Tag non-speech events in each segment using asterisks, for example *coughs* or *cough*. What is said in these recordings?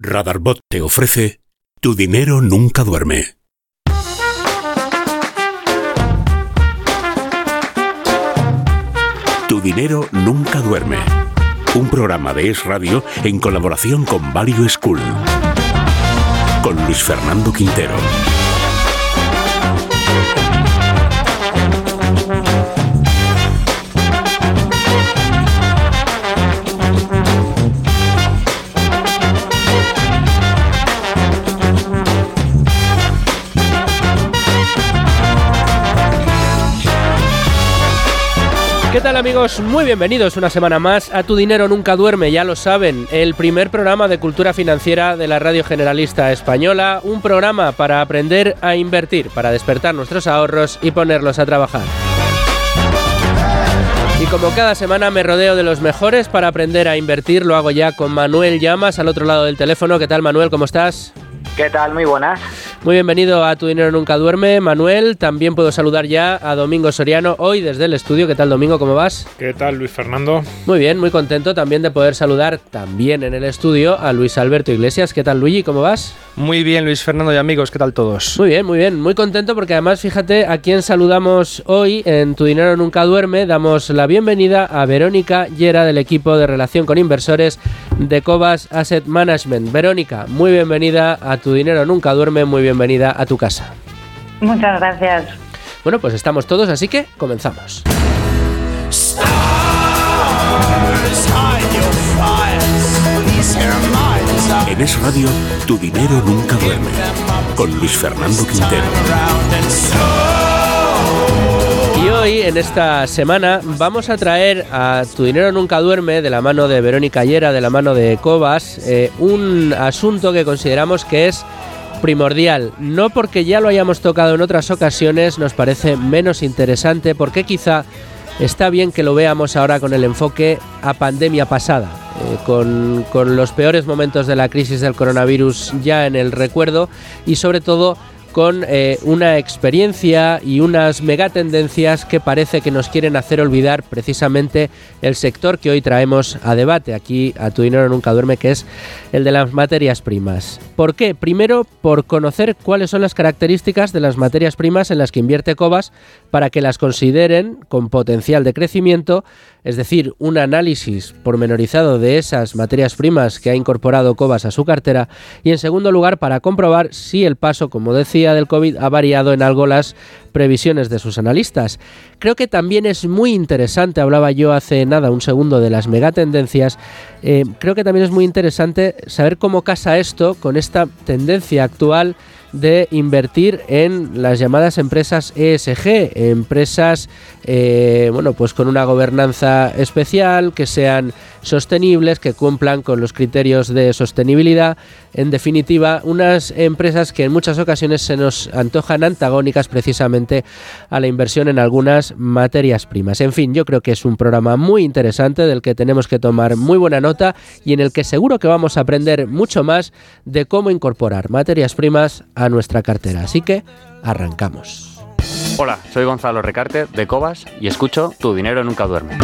Radarbot te ofrece Tu dinero nunca duerme. Tu dinero nunca duerme. Un programa de Es Radio en colaboración con Value School. Con Luis Fernando Quintero. ¿Qué tal amigos? Muy bienvenidos una semana más a Tu Dinero Nunca Duerme, ya lo saben, el primer programa de cultura financiera de la Radio Generalista Española, un programa para aprender a invertir, para despertar nuestros ahorros y ponerlos a trabajar. Y como cada semana me rodeo de los mejores para aprender a invertir, lo hago ya con Manuel Llamas al otro lado del teléfono. ¿Qué tal Manuel? ¿Cómo estás? ¿Qué tal? Muy buenas. Muy bienvenido a Tu Dinero Nunca Duerme, Manuel. También puedo saludar ya a Domingo Soriano hoy desde el estudio. ¿Qué tal Domingo? ¿Cómo vas? ¿Qué tal, Luis Fernando? Muy bien, muy contento también de poder saludar también en el estudio a Luis Alberto Iglesias. ¿Qué tal Luigi? ¿Cómo vas? Muy bien, Luis Fernando y amigos, ¿qué tal todos? Muy bien, muy bien, muy contento porque además fíjate a quién saludamos hoy en Tu Dinero Nunca Duerme. Damos la bienvenida a Verónica Yera del equipo de relación con inversores de Cobas Asset Management. Verónica, muy bienvenida a Tu Dinero Nunca Duerme, muy bienvenida a tu casa. Muchas gracias. Bueno, pues estamos todos, así que comenzamos. En Es Radio, Tu dinero nunca duerme. Con Luis Fernando Quintero. En esta semana, vamos a traer a Tu Dinero Nunca Duerme, de la mano de Verónica Yera, de la mano de Cobas, eh, un asunto que consideramos que es primordial. No porque ya lo hayamos tocado en otras ocasiones, nos parece menos interesante, porque quizá está bien que lo veamos ahora con el enfoque a pandemia pasada, eh, con, con los peores momentos de la crisis del coronavirus ya en el recuerdo y sobre todo con eh, una experiencia y unas megatendencias que parece que nos quieren hacer olvidar precisamente el sector que hoy traemos a debate aquí a Tu Dinero Nunca Duerme, que es el de las materias primas. ¿Por qué? Primero, por conocer cuáles son las características de las materias primas en las que invierte Cobas para que las consideren con potencial de crecimiento, es decir, un análisis pormenorizado de esas materias primas que ha incorporado Cobas a su cartera y en segundo lugar para comprobar si el paso, como decía, del COVID ha variado en algo las previsiones de sus analistas. Creo que también es muy interesante, hablaba yo hace nada, un segundo, de las megatendencias, eh, creo que también es muy interesante saber cómo casa esto con esta tendencia actual de invertir en las llamadas empresas ESG, empresas eh, bueno pues con una gobernanza especial, que sean sostenibles, que cumplan con los criterios de sostenibilidad, en definitiva, unas empresas que en muchas ocasiones se nos antojan antagónicas precisamente a la inversión en algunas materias primas. En fin, yo creo que es un programa muy interesante del que tenemos que tomar muy buena nota y en el que seguro que vamos a aprender mucho más de cómo incorporar materias primas a nuestra cartera. Así que arrancamos. Hola, soy Gonzalo Recarte de Cobas y escucho Tu dinero nunca duerme.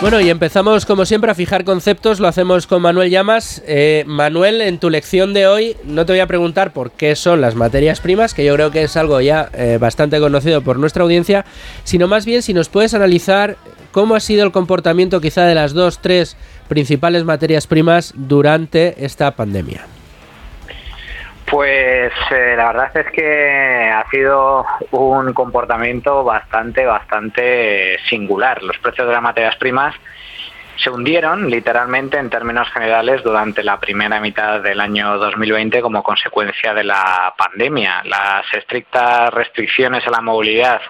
Bueno, y empezamos como siempre a fijar conceptos, lo hacemos con Manuel Llamas. Eh, Manuel, en tu lección de hoy no te voy a preguntar por qué son las materias primas, que yo creo que es algo ya eh, bastante conocido por nuestra audiencia, sino más bien si nos puedes analizar cómo ha sido el comportamiento quizá de las dos, tres principales materias primas durante esta pandemia. Pues eh, la verdad es que ha sido un comportamiento bastante, bastante singular. Los precios de las materias primas se hundieron literalmente en términos generales durante la primera mitad del año 2020 como consecuencia de la pandemia. Las estrictas restricciones a la movilidad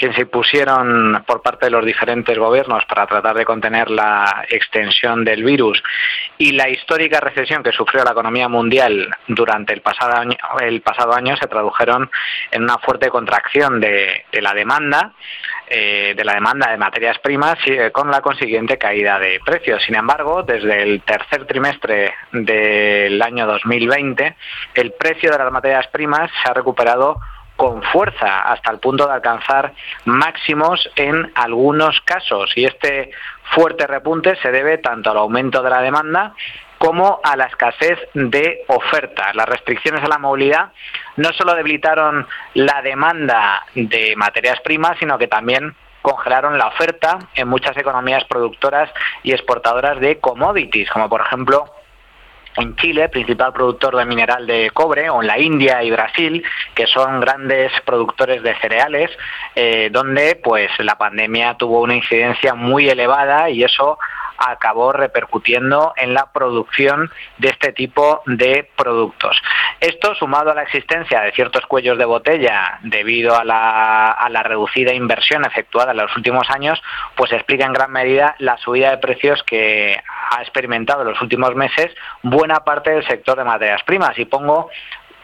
que se pusieron por parte de los diferentes gobiernos para tratar de contener la extensión del virus y la histórica recesión que sufrió la economía mundial durante el pasado año, el pasado año se tradujeron en una fuerte contracción de, la demanda, eh, de la demanda de materias primas y con la consiguiente caída de precios. Sin embargo, desde el tercer trimestre del año 2020, el precio de las materias primas se ha recuperado con fuerza hasta el punto de alcanzar máximos en algunos casos y este fuerte repunte se debe tanto al aumento de la demanda como a la escasez de oferta. Las restricciones a la movilidad no solo debilitaron la demanda de materias primas, sino que también congelaron la oferta en muchas economías productoras y exportadoras de commodities, como por ejemplo en Chile, principal productor de mineral de cobre, o en la India y Brasil, que son grandes productores de cereales, eh, donde pues la pandemia tuvo una incidencia muy elevada y eso acabó repercutiendo en la producción de este tipo de productos. Esto, sumado a la existencia de ciertos cuellos de botella debido a la, reducida inversión efectuada en los últimos años, pues explica en gran medida la subida de precios que ha experimentado en los últimos meses buena parte del sector de materias primas. Y pongo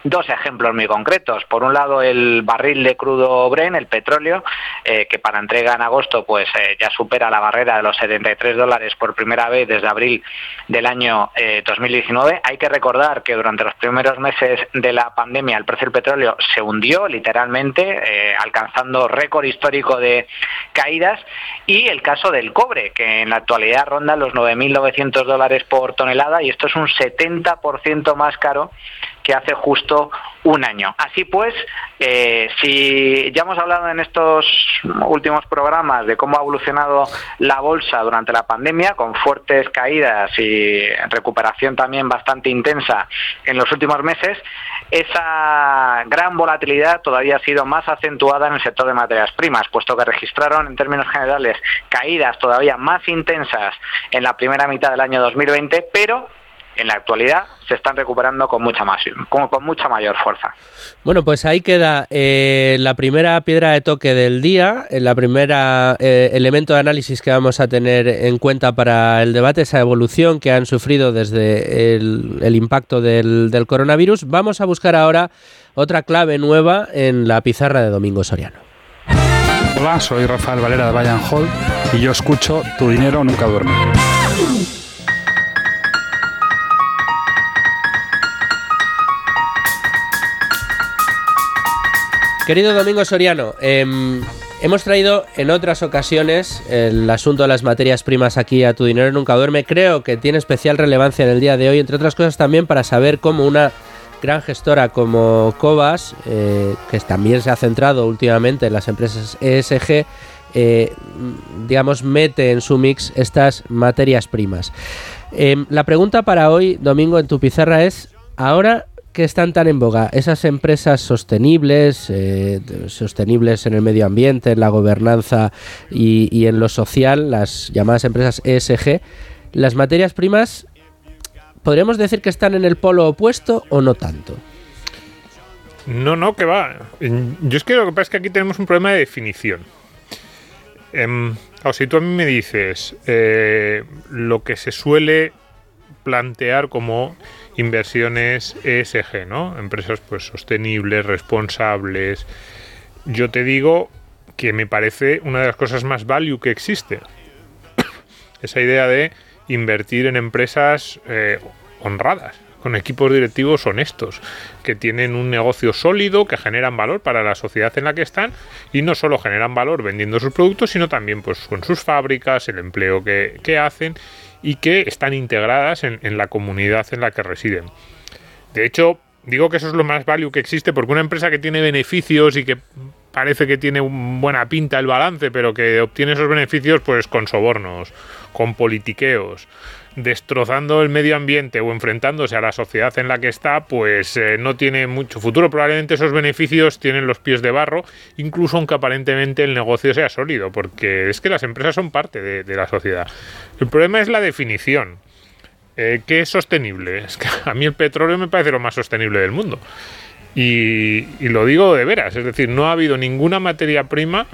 dos ejemplos muy concretos. Por un lado, el barril de crudo Bren, el petróleo, eh, que para entrega en agosto pues eh, ya supera la barrera de los 73 dólares por primera vez desde abril del año 2019. Eh, Hay que recordar que durante los primeros meses de la pandemia el precio del petróleo se hundió literalmente, alcanzando récord histórico de caídas. Y el caso del cobre, que en la actualidad ronda los 9.900 dólares por tonelada y esto es un 70% más caro que hace justo un año. Así pues, eh, si ya hemos hablado en estos últimos programas de cómo ha evolucionado la bolsa durante la pandemia, con fuertes caídas y recuperación también bastante intensa en los últimos meses, esa gran volatilidad todavía ha sido más acentuada en el sector de materias primas, puesto que registraron en términos generales caídas todavía más intensas en la primera mitad del año 2020, pero en la actualidad se están recuperando con mucha más, con, con mucha mayor fuerza. Bueno, pues ahí queda eh, la primera piedra de toque del día, eh, la primera eh, elemento de análisis que vamos a tener en cuenta para el debate, esa evolución que han sufrido desde el, impacto del, del coronavirus. Vamos a buscar ahora otra clave nueva en la pizarra de Domingo Soriano. Hola, soy Rafael Valera de Bayern Hall y yo escucho Tu dinero nunca duerme. Querido Domingo Soriano, em, hemos traído en otras ocasiones el asunto de las materias primas aquí a Tu Dinero Nunca Duerme. Creo que tiene especial relevancia en el día de hoy, entre otras cosas también para saber cómo una gran gestora como Cobas, eh, que también se ha centrado últimamente en las empresas ESG, eh, digamos, mete en su mix estas materias primas. Em, la pregunta para hoy, Domingo, en tu pizarra es, ahora que están tan en boga? Esas empresas sostenibles, eh, sostenibles en el medio ambiente, en la gobernanza y, en lo social, las llamadas empresas ESG, las materias primas, ¿podríamos decir que están en el polo opuesto o no tanto? No, no, que va. Yo es que lo que pasa es que aquí tenemos un problema de definición. Eh, o si tú a mí me dices eh, lo que se suele plantear como inversiones ESG, ¿no? Empresas pues sostenibles, responsables. Yo te digo que me parece una de las cosas más value que existe. *coughs* Esa idea de invertir en empresas eh, honradas, con equipos directivos honestos, que tienen un negocio sólido, que generan valor para la sociedad en la que están y no solo generan valor vendiendo sus productos, sino también pues con sus fábricas, el empleo que, que hacen y que están integradas en, la comunidad en la que residen. De hecho, digo que eso es lo más value que existe porque una empresa que tiene beneficios y que parece que tiene buena pinta el balance, pero que obtiene esos beneficios pues con sobornos, con politiqueos, destrozando el medio ambiente o enfrentándose a la sociedad en la que está, pues eh, no tiene mucho futuro. Probablemente esos beneficios tienen los pies de barro, incluso aunque aparentemente el negocio sea sólido, porque es que las empresas son parte de, la sociedad. El problema es la definición. Eh, ¿Qué es sostenible? Es que a mí el petróleo me parece lo más sostenible del mundo. Y lo digo de veras, es decir, no ha habido ninguna materia prima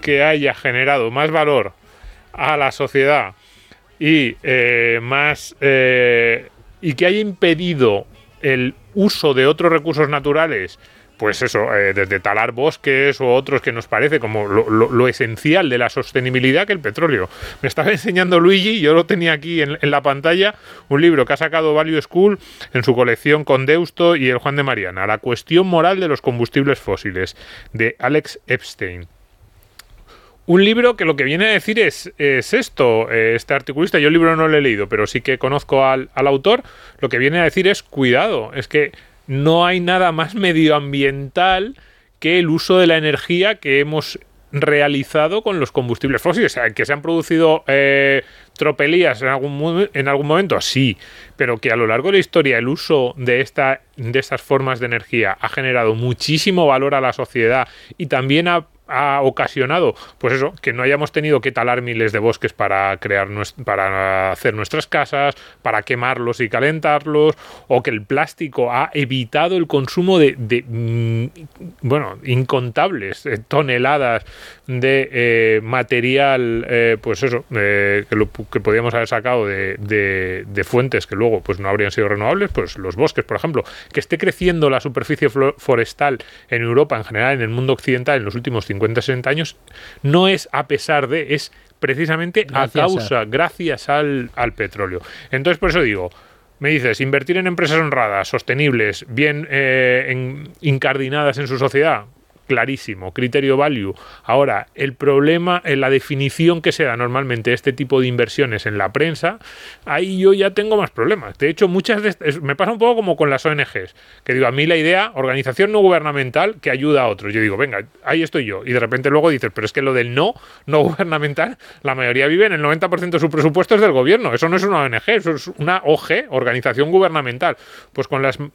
que haya generado más valor a la sociedad y eh, más eh, y que haya impedido el uso de otros recursos naturales pues eso, eh, desde talar bosques o otros que nos parece como lo, esencial de la sostenibilidad que el petróleo. Me estaba enseñando Luigi, yo lo tenía aquí en, en la pantalla, un libro que ha sacado Value School en su colección con Deusto y el Juan de Mariana, La cuestión moral de los combustibles fósiles, de Alex Epstein. Un libro que lo que viene a decir es, es esto, eh, este articulista, yo el libro no lo he leído, pero sí que conozco al, al autor, lo que viene a decir es cuidado, es que no hay nada más medioambiental que el uso de la energía que hemos realizado con los combustibles fósiles. O sea, que se han producido eh, tropelías en algún, en algún momento, sí, pero que a lo largo de la historia el uso de, esta, de estas formas de energía ha generado muchísimo valor a la sociedad y también ha ha ocasionado, pues eso, que no hayamos tenido que talar miles de bosques para crear para hacer nuestras casas, para quemarlos y calentarlos, o que el plástico ha evitado el consumo de, mm, bueno, incontables eh, toneladas de eh, material, eh, pues eso, que, lo- que podíamos haber sacado de, de- fuentes que luego pues no habrían sido renovables, pues los bosques, por ejemplo, que esté creciendo la superficie forestal en Europa en general, en el mundo occidental en los últimos 50-60 años, no es a pesar de, es precisamente Gracias a a- causa, gracias al, al petróleo. Entonces, por eso digo, me dices, invertir en empresas honradas, sostenibles, bien eh, en- incardinadas en su sociedad, clarísimo, criterio value. Ahora, el problema, en la definición que se da normalmente este tipo de inversiones en la prensa, ahí yo ya tengo más problemas. De hecho, muchas de me pasa un poco como con las ONGs, que digo, a mí la idea, organización no gubernamental que ayuda a otros. Yo digo, venga, ahí estoy yo. Y de repente luego dices, pero es que lo del no, no *laughs* gubernamental, la mayoría vive en el 90% de su presupuesto es del gobierno. Eso no es una ONG, eso es una OG, organización gubernamental. Pues con las mm,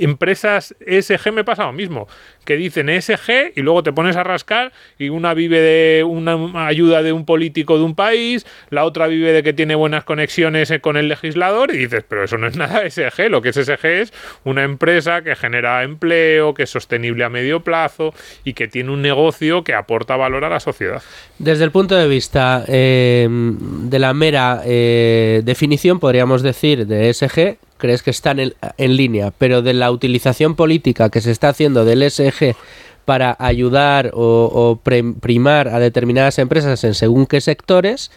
empresas ESG me pasa lo mismo, que dicen ESG y luego te pones a rascar y una vive de una ayuda de un político de un país, la otra vive de que tiene buenas conexiones eh, con el legislador y dices, pero eso no es *laughs* nada ESG, lo que es ESG es una empresa que genera empleo, que es sostenible a medio plazo y que tiene un negocio que aporta valor a la sociedad. Desde el punto de vista eh, de la mera eh, definición, podríamos decir, de ESG, crees que están en, en línea, pero de la utilización política que se está haciendo del ESG para ayudar o, o primar a determinadas empresas en según qué sectores,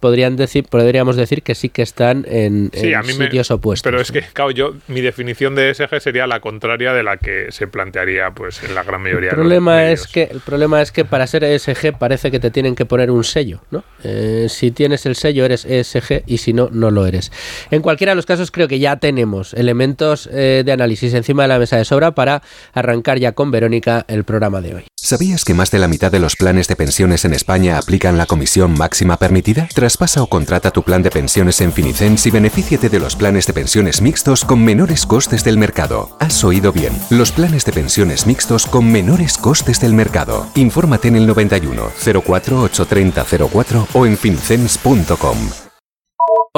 podrían decir, podríamos decir que sí que están en, Sí, en a mí me- sitios opuestos. Pero es que, claro, yo, mi definición de ESG sería la contraria de la que se plantearía pues en la gran mayoría El de los problema es que el problema es que para ser ESG parece que te tienen que poner un sello, ¿no? Eh, si tienes el sello eres ESG y si no no lo eres. En cualquiera de los casos creo que ya tenemos elementos eh, de análisis encima de la mesa de sobra para arrancar ya con Verónica el programa de hoy. ¿Sabías que más de la mitad de los planes de pensiones en España aplican la comisión máxima permitida? Traspasa o contrata tu plan de pensiones en Finicens y benefíciate de los planes de pensiones mixtos con menores costes del mercado. Has oído bien, los planes de pensiones mixtos con menores costes del mercado. Infórmate en el 91 04 830 04 o en finicens.com.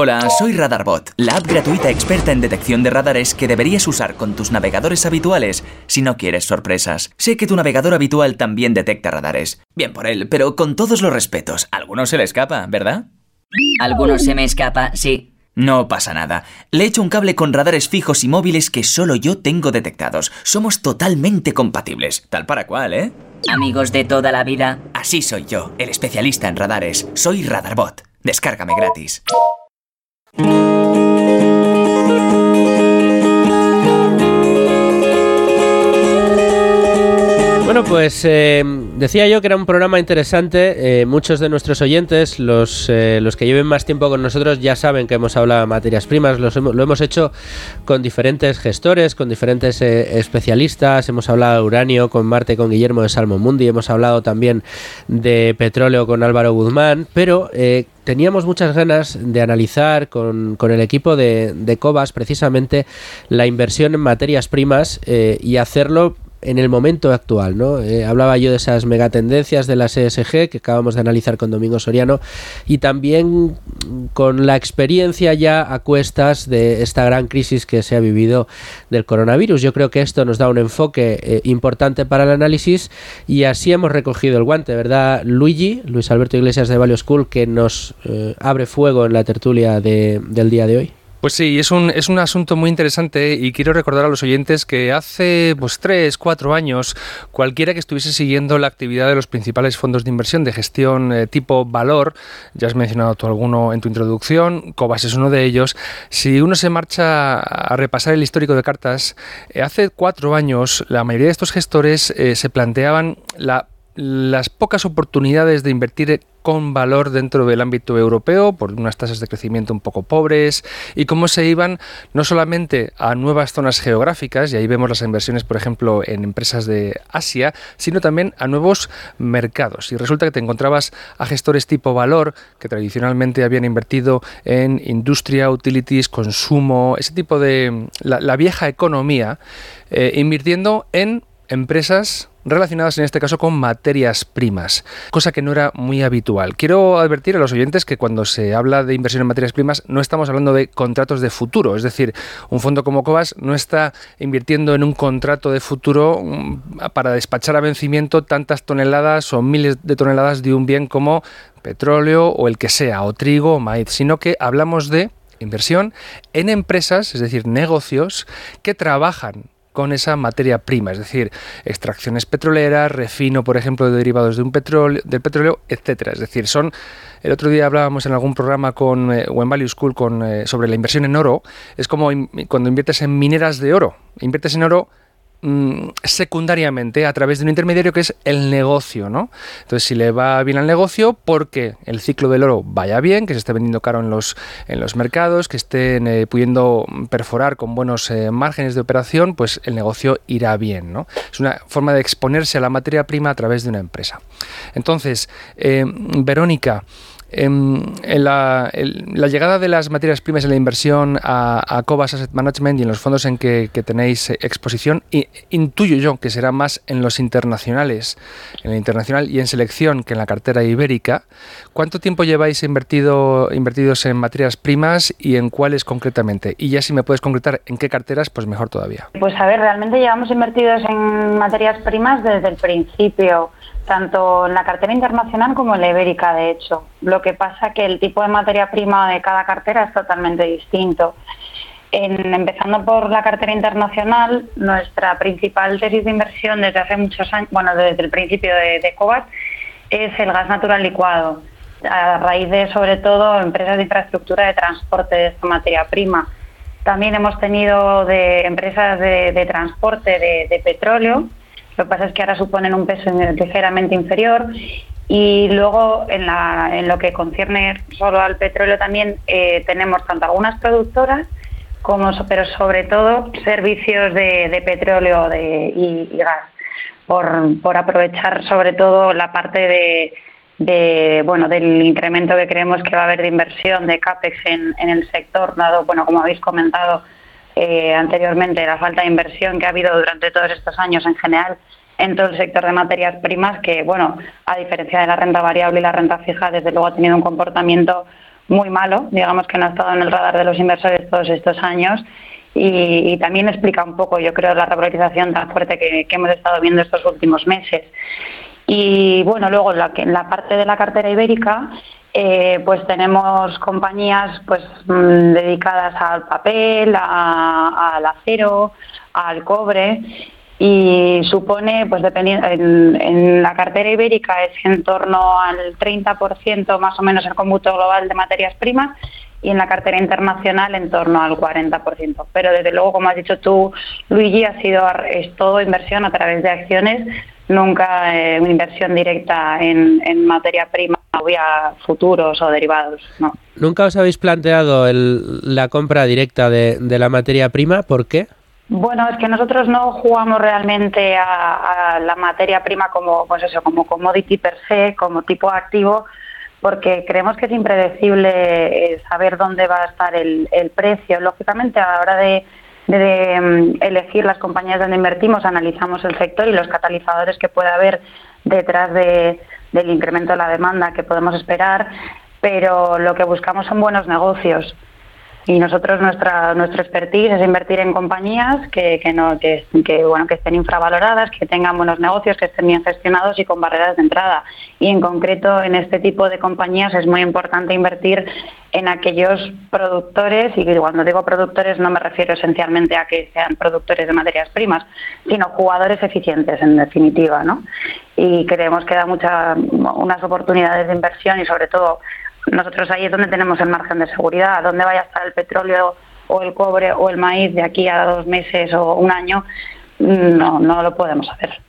Hola, soy Radarbot, la app gratuita experta en detección de radares que deberías usar con tus navegadores habituales si no quieres sorpresas. Sé que tu navegador habitual también detecta radares. Bien por él, pero con todos los respetos, alguno se le escapa, ¿verdad? Algunos se me escapa, sí. No pasa nada. Le he hecho un cable con radares fijos y móviles que solo yo tengo detectados. Somos totalmente compatibles. Tal para cual, ¿eh? Amigos de toda la vida. Así soy yo, el especialista en radares. Soy Radarbot. Descárgame gratis. Música Bueno, pues eh, decía yo que era un programa interesante. Eh, muchos de nuestros oyentes, los, eh, los que lleven más tiempo con nosotros, ya saben que hemos hablado de materias primas. Los lo hemos hecho con diferentes gestores, con diferentes eh, especialistas. Hemos hablado de uranio con Marte, con Guillermo de Salmomundi. Hemos hablado también de petróleo con Álvaro Guzmán. Pero eh, teníamos muchas ganas de analizar con, con el equipo de, de Cobas precisamente la inversión en materias primas eh, y hacerlo en el momento actual, ¿no? Eh, hablaba yo de esas megatendencias de las ESG que acabamos de analizar con Domingo Soriano y también con la experiencia ya a cuestas de esta gran crisis que se ha vivido del coronavirus. Yo creo que esto nos da un enfoque eh, importante para el análisis y así hemos recogido el guante, ¿verdad? Luigi, Luis Alberto Iglesias de Value School, que nos eh, abre fuego en la tertulia de- del día de hoy. Pues sí, es un, es un asunto muy interesante y quiero recordar a los oyentes que hace pues tres, cuatro años cualquiera que estuviese siguiendo la actividad de los principales fondos de inversión de gestión eh, tipo valor, ya has mencionado tú alguno en tu introducción, Cobas es uno de ellos, si uno se marcha a repasar el histórico de cartas, eh, hace cuatro años la mayoría de estos gestores eh, se planteaban la las pocas oportunidades de invertir con valor dentro del ámbito europeo por unas tasas de crecimiento un poco pobres y cómo se iban no solamente a nuevas zonas geográficas y ahí vemos las inversiones por ejemplo en empresas de Asia sino también a nuevos mercados. Y resulta que te encontrabas a gestores tipo valor que tradicionalmente habían invertido en industria, utilities, consumo, ese tipo de la, vieja economía eh, invirtiendo en empresas relacionadas en este caso con materias primas, cosa que no era muy habitual. Quiero advertir a los oyentes que cuando se habla de inversión en materias primas no estamos hablando de contratos de futuro, es decir, un fondo como Cobas no está invirtiendo en un contrato de futuro mm, para despachar a vencimiento tantas toneladas o miles de toneladas de un bien como petróleo o el que sea, o trigo o maíz, sino que hablamos de inversión en empresas, es decir, negocios que trabajan con esa materia prima, es decir, extracciones petroleras, refino, por ejemplo, de derivados de un petróleo, del petróleo, etcétera. Es decir, son el otro día hablábamos en algún programa con eh, o en Value School con, eh, sobre la inversión en oro. Es como cuando inviertes en mineras de oro. Inviertes en oro mm, secundariamente a través de un intermediario que es el negocio, ¿no? Entonces, si le va bien al negocio, porque el ciclo del oro vaya bien, que se esté vendiendo caro en los, en los mercados, que estén eh, pudiendo perforar con buenos eh, márgenes de operación, pues el negocio irá bien, ¿no? Es una forma de exponerse a la materia prima a través de una empresa. Entonces, eh, Verónica, en la, la llegada de las materias primas en la inversión a, a Cobas Asset Management y en los fondos en que, que tenéis exposición, i- intuyo yo que será más en los internacionales, en el internacional y en selección que en la cartera ibérica. ¿Cuánto tiempo lleváis invertido, invertidos en materias primas y en cuáles concretamente? Y ya si me puedes concretar en qué carteras, pues mejor todavía. Pues a ver, realmente llevamos invertidos en materias primas desde el principio, tanto en la cartera internacional como en la ibérica, de hecho. Lo que pasa que el tipo de materia prima de cada cartera es totalmente distinto. En- empezando por la cartera internacional, nuestra principal tesis de inversión desde hace muchos años, bueno, desde el principio de, de es el gas natural licuado, a raíz de sobre todo empresas de infraestructura de transporte de esta materia prima. También hemos tenido de empresas de, transporte de petróleo, lo que pasa es que ahora suponen un peso ligeramente inferior. Y luego, en, la- en lo que concierne solo al petróleo, también eh, tenemos tanto algunas productoras, como, pero sobre todo servicios de, petróleo de- y, gas, por, por aprovechar sobre todo la parte de, de, bueno, del incremento que creemos que va a haber de inversión de CAPEX en, en el sector, dado, bueno, como habéis comentado eh, anteriormente, la falta de inversión que ha habido durante todos estos años en general en todo el sector de materias primas, que, bueno, a diferencia de la renta variable y la renta fija, desde luego ha tenido un comportamiento muy malo, digamos que no ha estado en el radar de los inversores todos estos años. Y, y también explica un poco, yo creo, la revalorización tan fuerte que, hemos estado viendo estos últimos meses. Y bueno, luego la, la parte de la cartera ibérica, eh, pues tenemos compañías pues mm, dedicadas al papel, al acero, al cobre y supone, pues dependiendo, en, en la cartera ibérica es en torno al 30% más o menos el cómputo global de materias primas y en la cartera internacional en torno al 40%. Pero desde luego, como has dicho tú, Luigi, ha sido es todo inversión a través de acciones, nunca eh, una inversión directa en, en materia prima o vía futuros o derivados. No. ¿Nunca os habéis planteado el- la compra directa de, de la materia prima? ¿Por qué? Bueno, es que nosotros no jugamos realmente a, a la materia prima como, pues eso, como commodity per se, como tipo activo, porque creemos que es impredecible eh, saber dónde va a estar el, el precio. Lógicamente, a la hora de, mm, elegir las compañías donde invertimos, analizamos el sector y los catalizadores que puede haber detrás de- del incremento de la demanda que podemos esperar, pero lo que buscamos son buenos negocios. Y nosotros nuestra nuestro expertise es invertir en compañías que, que no que, que, bueno que estén infravaloradas, que tengan buenos negocios, que estén bien gestionados y con barreras de entrada. Y en concreto en este tipo de compañías es muy importante invertir en aquellos productores y cuando digo productores no me refiero esencialmente a que sean productores de materias primas, sino jugadores eficientes en definitiva, ¿no? Y creemos que da muchas unas oportunidades de inversión y sobre todo nosotros ahí es donde tenemos el margen de seguridad. Dónde vaya a estar el petróleo o el cobre o el maíz de aquí a dos meses o un año, no, no lo podemos saber.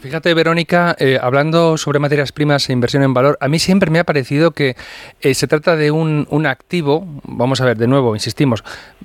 Fíjate, Verónica, eh, hablando sobre materias primas e inversión en valor, a mí siempre me ha parecido que eh, se trata de un, un activo, vamos a ver, de nuevo, insistimos,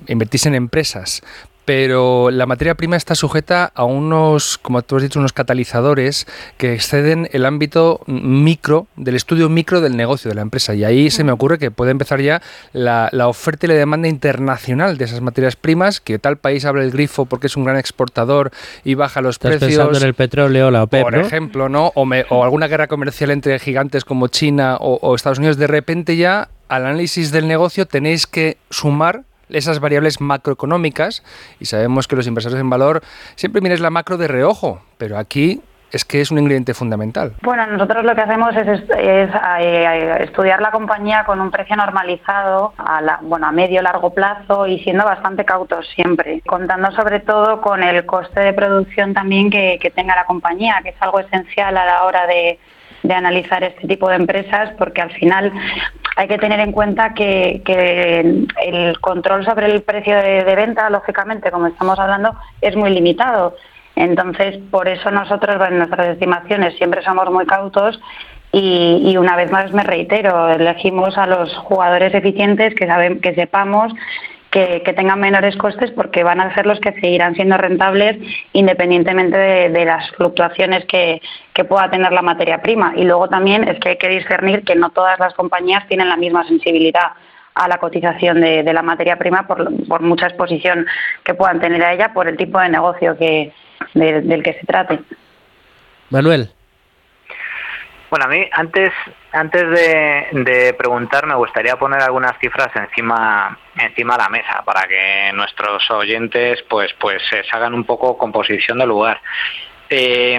invertís en empresas, pero la materia prima está sujeta a unos, como tú has dicho, unos catalizadores que exceden el ámbito micro, del estudio micro del negocio de la empresa. Y ahí se me ocurre que puede empezar ya la, la oferta y la demanda internacional de esas materias primas, que tal país abre el grifo porque es un gran exportador y baja los Estás precios. pensando en el petróleo, la OPEP, Por ¿no? ejemplo, ¿no? O, me- o alguna guerra comercial entre gigantes como China o, o Estados Unidos, de repente ya al análisis del negocio tenéis que sumar esas variables macroeconómicas y sabemos que los inversores en valor siempre miráis la macro de reojo, pero aquí es que es un ingrediente fundamental. Bueno, nosotros lo que hacemos es, es, estudiar la compañía con un precio normalizado a, la, bueno, a medio largo plazo y siendo bastante cautos siempre, contando sobre todo con el coste de producción también que tenga la compañía, que es algo esencial a la hora de, de analizar este tipo de empresas, porque al final hay que tener en cuenta que, el control sobre el precio de, de venta, lógicamente, como estamos hablando, es muy limitado. Entonces, por eso nosotros, en nuestras estimaciones, siempre somos muy cautos y, y una vez más me reitero, elegimos a los jugadores eficientes que, saben, que sepamos que, que tengan menores costes porque van a ser los que seguirán siendo rentables independientemente de, de las fluctuaciones que, que pueda tener la materia prima. Y luego también es que hay que discernir que no todas las compañías tienen la misma sensibilidad a la cotización de, de la materia prima por, por mucha exposición que puedan tener a ella por el tipo de negocio que, de- del que se trate. Manuel. Bueno, a mí antes, antes de, de preguntar me gustaría poner algunas cifras encima, encima de la mesa para que nuestros oyentes pues, pues se hagan un poco composición del lugar. Eh,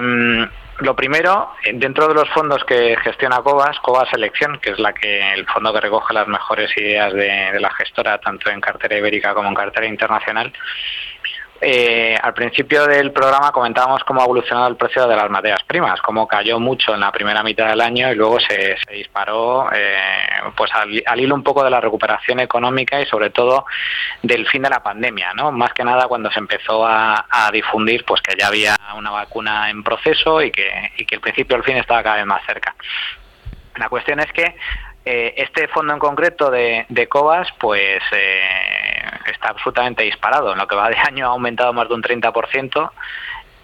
lo primero, dentro de los fondos que gestiona Cobas, Cobas Selección, que es la que el fondo que recoge las mejores ideas de, de la gestora, tanto en cartera ibérica como en cartera internacional, eh, al principio del programa comentábamos cómo ha evolucionado el precio de las materias primas, cómo cayó mucho en la primera mitad del año y luego se, se disparó eh, pues al, al hilo un poco de la recuperación económica y sobre todo del fin de la pandemia, ¿no? Más que nada cuando se empezó a, a difundir pues que ya había una vacuna en proceso y que, y que el principio del fin estaba cada vez más cerca. La cuestión es que eh, este fondo en concreto de, de Cobas, pues eh, está absolutamente disparado. En lo que va de *laughs* año ha aumentado más de un 30%.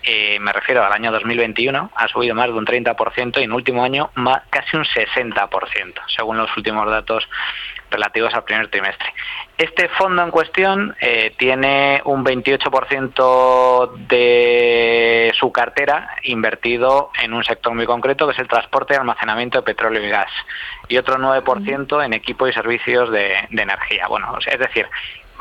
Eh, me refiero al año 2021, ha subido más de un 30% y en el último año más, casi un 60%, según los últimos datos relativos al primer trimestre. Este fondo en cuestión eh, tiene un 28% de su cartera invertido en un sector muy concreto, que es el transporte y almacenamiento de petróleo y gas, y otro 9% en equipo y servicios de, de energía. Bueno, es decir,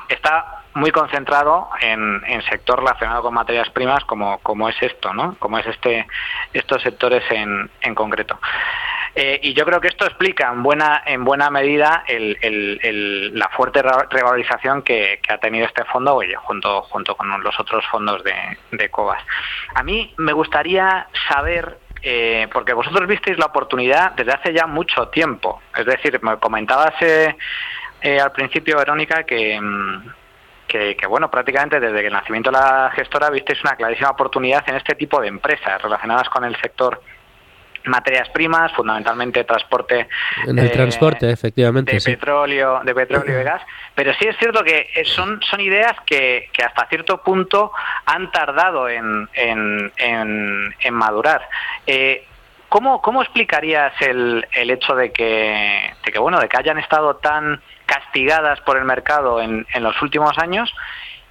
está muy concentrado en, en sector relacionado con materias primas como, como es esto, ¿no? Como es este estos sectores en, en concreto. Eh, y yo creo que esto explica en buena, en buena medida el, la fuerte re- revalorización que, que ha tenido este fondo oye, junto, junto con los otros fondos de, de Cobas. A mí me gustaría saber, eh, porque vosotros visteis la oportunidad desde hace ya mucho tiempo, es decir, me comentabas... eh, eh, al principio, Verónica, que, mm, que, que, bueno, prácticamente desde el nacimiento de la gestora visteis una clarísima oportunidad en este tipo de empresas relacionadas con el sector materias primas, fundamentalmente transporte. En el eh, transporte, efectivamente. De sí. petróleo, de petróleo y de gas. Pero sí es cierto que son, son ideas que, que hasta cierto punto han tardado en, en, en, en madurar. Eh, ¿Cómo, ¿Cómo explicarías el, el hecho de que, de que bueno de que hayan estado tan castigadas por el mercado en, en los últimos años?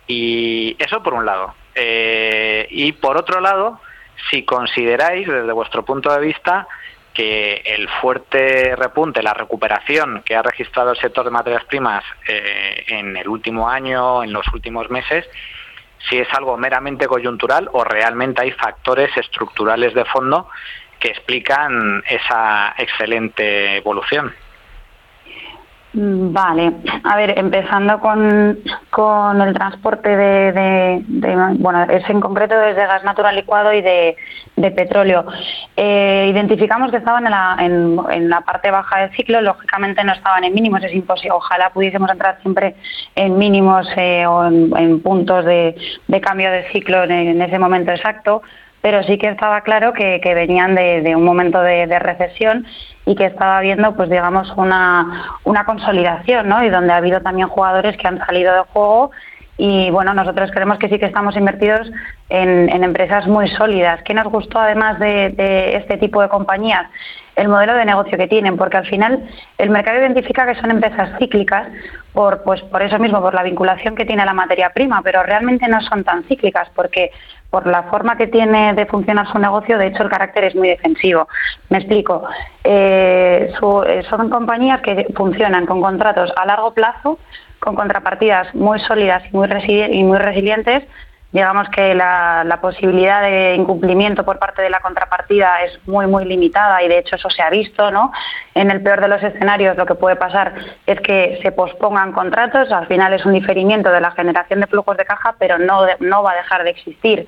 Y eso por un lado. Eh, y por otro lado, si consideráis desde vuestro punto de vista que el fuerte repunte, la recuperación que ha registrado el sector de materias primas eh, en el último año, en los últimos meses, si es algo meramente coyuntural o realmente hay factores estructurales de fondo que explican esa excelente evolución. Mm, Vale, a ver, empezando con, con el transporte de, de, bueno, es en concreto desde gas natural licuado y de, petróleo. Eh, identificamos que estaban en la, en, en la parte baja del ciclo, lógicamente no estaban en mínimos, es imposible, ojalá pudiésemos entrar siempre en mínimos eh, o en, en, puntos de, cambio de ciclo en, ese momento exacto, pero sí que estaba claro que, venían de, un momento de, recesión y que estaba habiendo, pues digamos, una, una consolidación, ¿no? Y donde ha habido también jugadores que han salido de juego y bueno, nosotros creemos que sí que estamos invertidos en, empresas muy sólidas. ¿Qué nos gustó además de, de, este tipo de compañías? El modelo de negocio que tienen, porque al final el mercado identifica que son empresas cíclicas por, pues, por eso mismo, por la vinculación que tiene la materia prima, pero realmente no son tan cíclicas porque por la forma que tiene de funcionar su negocio, de hecho el carácter es muy defensivo. Me explico. Eh, su, eh, son compañías que funcionan con contratos a largo plazo, con contrapartidas muy sólidas y muy, y muy resilientes. Digamos que la, la, posibilidad de incumplimiento por parte de la contrapartida es muy, muy limitada y de hecho eso se ha visto, ¿no? En el peor de los escenarios lo que puede pasar es que se pospongan contratos, al final es un diferimiento de la generación de flujos de caja, pero no, no va a dejar de existir.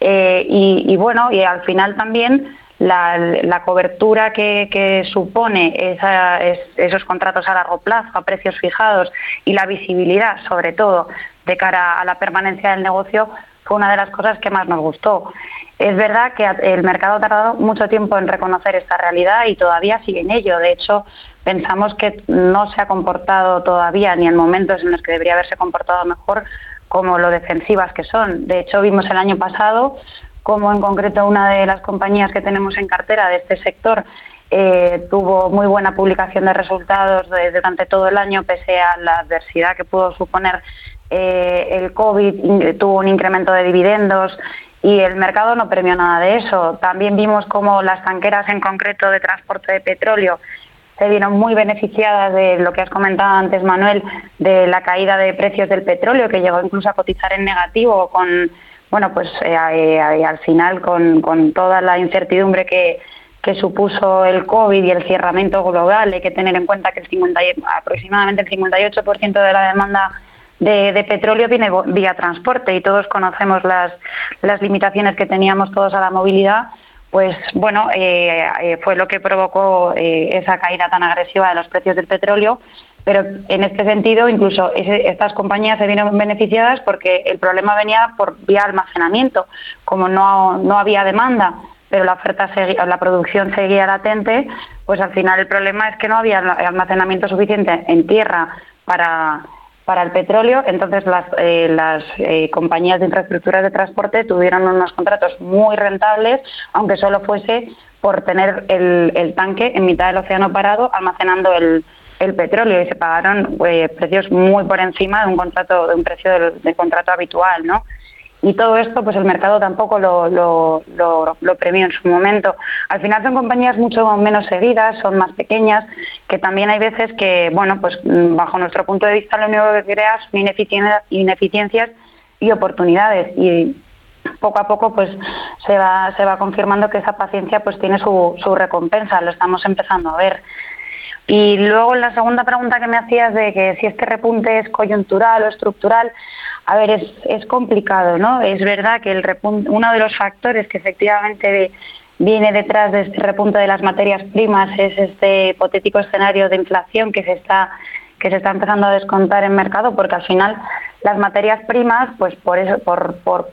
Eh, y, y, bueno, y al final también la, la cobertura que, que supone esa, es, esos contratos a largo plazo, a precios fijados y la visibilidad, sobre todo, de cara a la permanencia del negocio, fue una de las cosas que más nos gustó. Es verdad que el mercado ha tardado mucho tiempo en reconocer esta realidad y todavía sigue en ello. De hecho, pensamos que no se ha comportado todavía ni en momentos en los que debería haberse comportado mejor como lo defensivas que son. De hecho, vimos el año pasado como en concreto una de las compañías que tenemos en cartera de este sector eh, tuvo muy buena publicación de resultados durante todo el año, pese a la adversidad que pudo suponer eh, el COVID, tuvo un incremento de dividendos y el mercado no premió nada de eso. También vimos como las tanqueras en concreto de transporte de petróleo se vieron muy beneficiadas de lo que has comentado antes, Manuel, de la caída de precios del petróleo, que llegó incluso a cotizar en negativo con bueno, pues eh, eh, al final con, con, toda la incertidumbre que, que, supuso el COVID y el cerramiento global, hay que tener en cuenta que el 50, aproximadamente el 58% de la demanda de, de, petróleo viene vía transporte y todos conocemos las, las limitaciones que teníamos todos a la movilidad, pues bueno, eh, eh fue lo que provocó eh, esa caída tan agresiva de los precios del petróleo pero en este sentido, incluso estas compañías se vieron beneficiadas porque el problema venía por vía almacenamiento. Como no, no había demanda, pero la oferta seguía, la producción seguía latente, pues al final el problema es que no había almacenamiento suficiente en tierra para, para el petróleo, entonces las, eh, las eh, compañías de infraestructuras de transporte tuvieron unos contratos muy rentables, aunque solo fuese por tener el, el tanque en mitad del océano parado almacenando el, el petróleo y se pagaron eh, precios muy por encima de un contrato de un precio del, contrato habitual, ¿no? Y todo esto, pues el mercado tampoco lo, lo, lo, lo, premió en su momento. Al final son compañías mucho menos seguidas, son más pequeñas, que también hay veces que, bueno, pues mm, bajo nuestro punto de vista lo único que crea son ineficiencias, ineficiencias y oportunidades. Y poco a poco pues se va, se va confirmando que esa paciencia pues tiene su, su recompensa, lo estamos empezando a ver. Y luego la segunda pregunta que me hacías de que si este repunte es coyuntural o estructural, a ver, es, es complicado, ¿no? Es verdad que el repunte, uno de los factores que efectivamente viene detrás de este repunte de las materias primas es este hipotético escenario de inflación que se está que se está empezando a descontar en mercado porque al final las materias primas, pues por eso, por, por,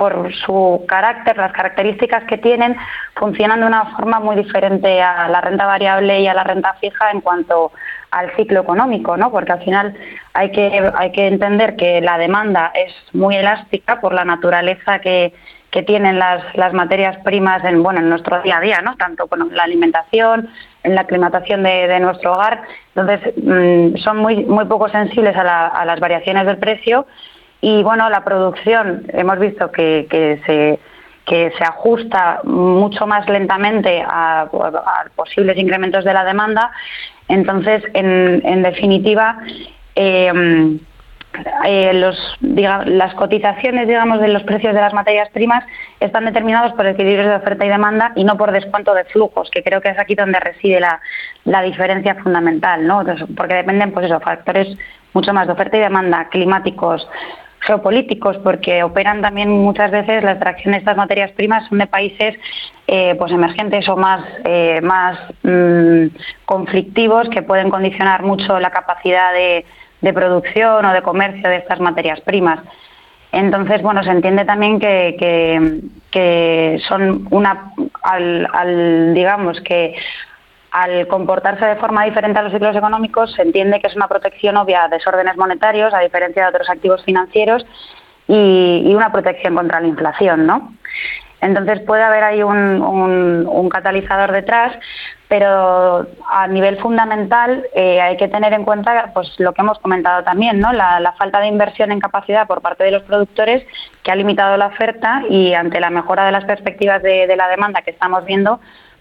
por su carácter, las características que tienen, funcionan de una forma muy diferente a la renta variable y a la renta fija en cuanto al ciclo económico, ¿no? Porque al final hay que, hay que entender que la demanda es muy elástica por la naturaleza que, que tienen las, las materias primas en, bueno, en nuestro día a día, ¿no? Tanto con la alimentación, en la aclimatación de, nuestro hogar. Entonces, mm, son muy, muy poco sensibles a, a las variaciones del precio y bueno, la producción hemos visto que, que se que se ajusta mucho más lentamente a, posibles incrementos de la demanda. Entonces, en, en definitiva, eh, eh, los, las cotizaciones, digamos, de los precios de las materias primas están determinados por equilibrios de oferta y demanda y no por descuento de flujos, que creo que es aquí donde reside la, la diferencia fundamental, ¿no? porque dependen, pues eso, factores mucho más de oferta y demanda, climáticos, geopolíticos, porque operan también muchas veces la extracción de estas materias primas son de países eh, pues emergentes o más, eh, más mm, conflictivos que pueden condicionar mucho la capacidad de, de, producción o de comercio de estas materias primas. Entonces, bueno, se entiende también que, que, que son una, al, al, digamos, que al comportarse de forma diferente a los ciclos económicos, se entiende que es una protección obvia a desórdenes monetarios, a diferencia de otros activos financieros, y, una protección contra la inflación, ¿no? Entonces puede haber ahí un, catalizador detrás, pero a nivel fundamental eh, hay que tener en cuenta pues, lo que hemos comentado también, ¿no? La, falta de inversión en capacidad por parte de los productores que ha limitado la oferta y ante la mejora de las perspectivas de la demanda que estamos viendo,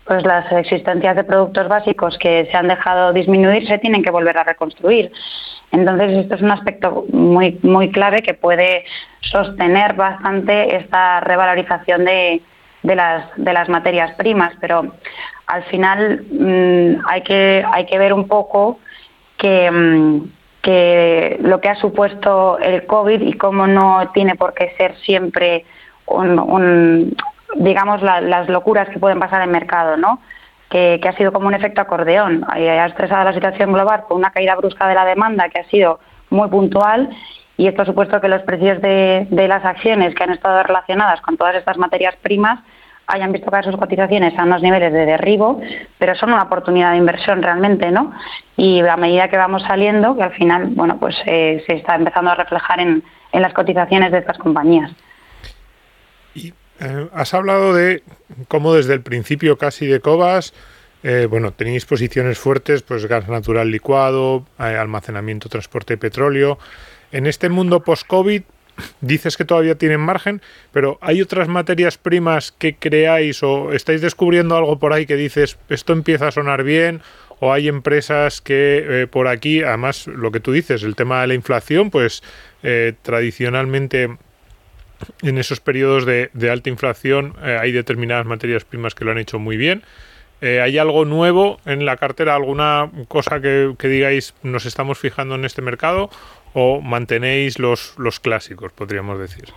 pues las existencias de productos básicos que se han dejado disminuir se tienen que volver a reconstruir. Entonces, esto es un aspecto muy, muy clave que puede sostener bastante esta revalorización de, de, las, de las materias primas, pero al final mm, hay, que, hay que ver un poco que, mm, que lo que ha supuesto el COVID y cómo no tiene por qué ser siempre un, digamos, las locuras que pueden pasar en mercado, ¿no? Que, ha sido como un efecto acordeón. Ha estresado la situación global con una caída brusca de la demanda que ha sido muy puntual y esto ha supuesto que los precios de, las acciones que han estado relacionadas con todas estas materias primas hayan visto caer sus cotizaciones a unos niveles de derribo, pero son una oportunidad de inversión realmente, ¿no? Y a medida que vamos saliendo, que al final, bueno, pues eh, se está empezando a reflejar en las cotizaciones de estas compañías. Eh, has hablado de cómo desde el principio casi de Cobas, eh, bueno, tenéis posiciones fuertes, pues gas natural licuado, eh, almacenamiento, transporte de petróleo. En este mundo post-COVID, dices que todavía tienen margen, pero ¿hay otras materias primas que creáis o estáis descubriendo algo por ahí que dices, esto empieza a sonar bien? ¿O hay empresas que por aquí, además lo que tú dices, el tema de la inflación, pues tradicionalmente en esos periodos de, alta inflación eh, hay determinadas materias primas que lo han hecho muy bien. Eh, ¿Hay algo nuevo en la cartera? ¿Alguna cosa que, digáis nos estamos fijando en este mercado? ¿O mantenéis los, los clásicos, podríamos decir?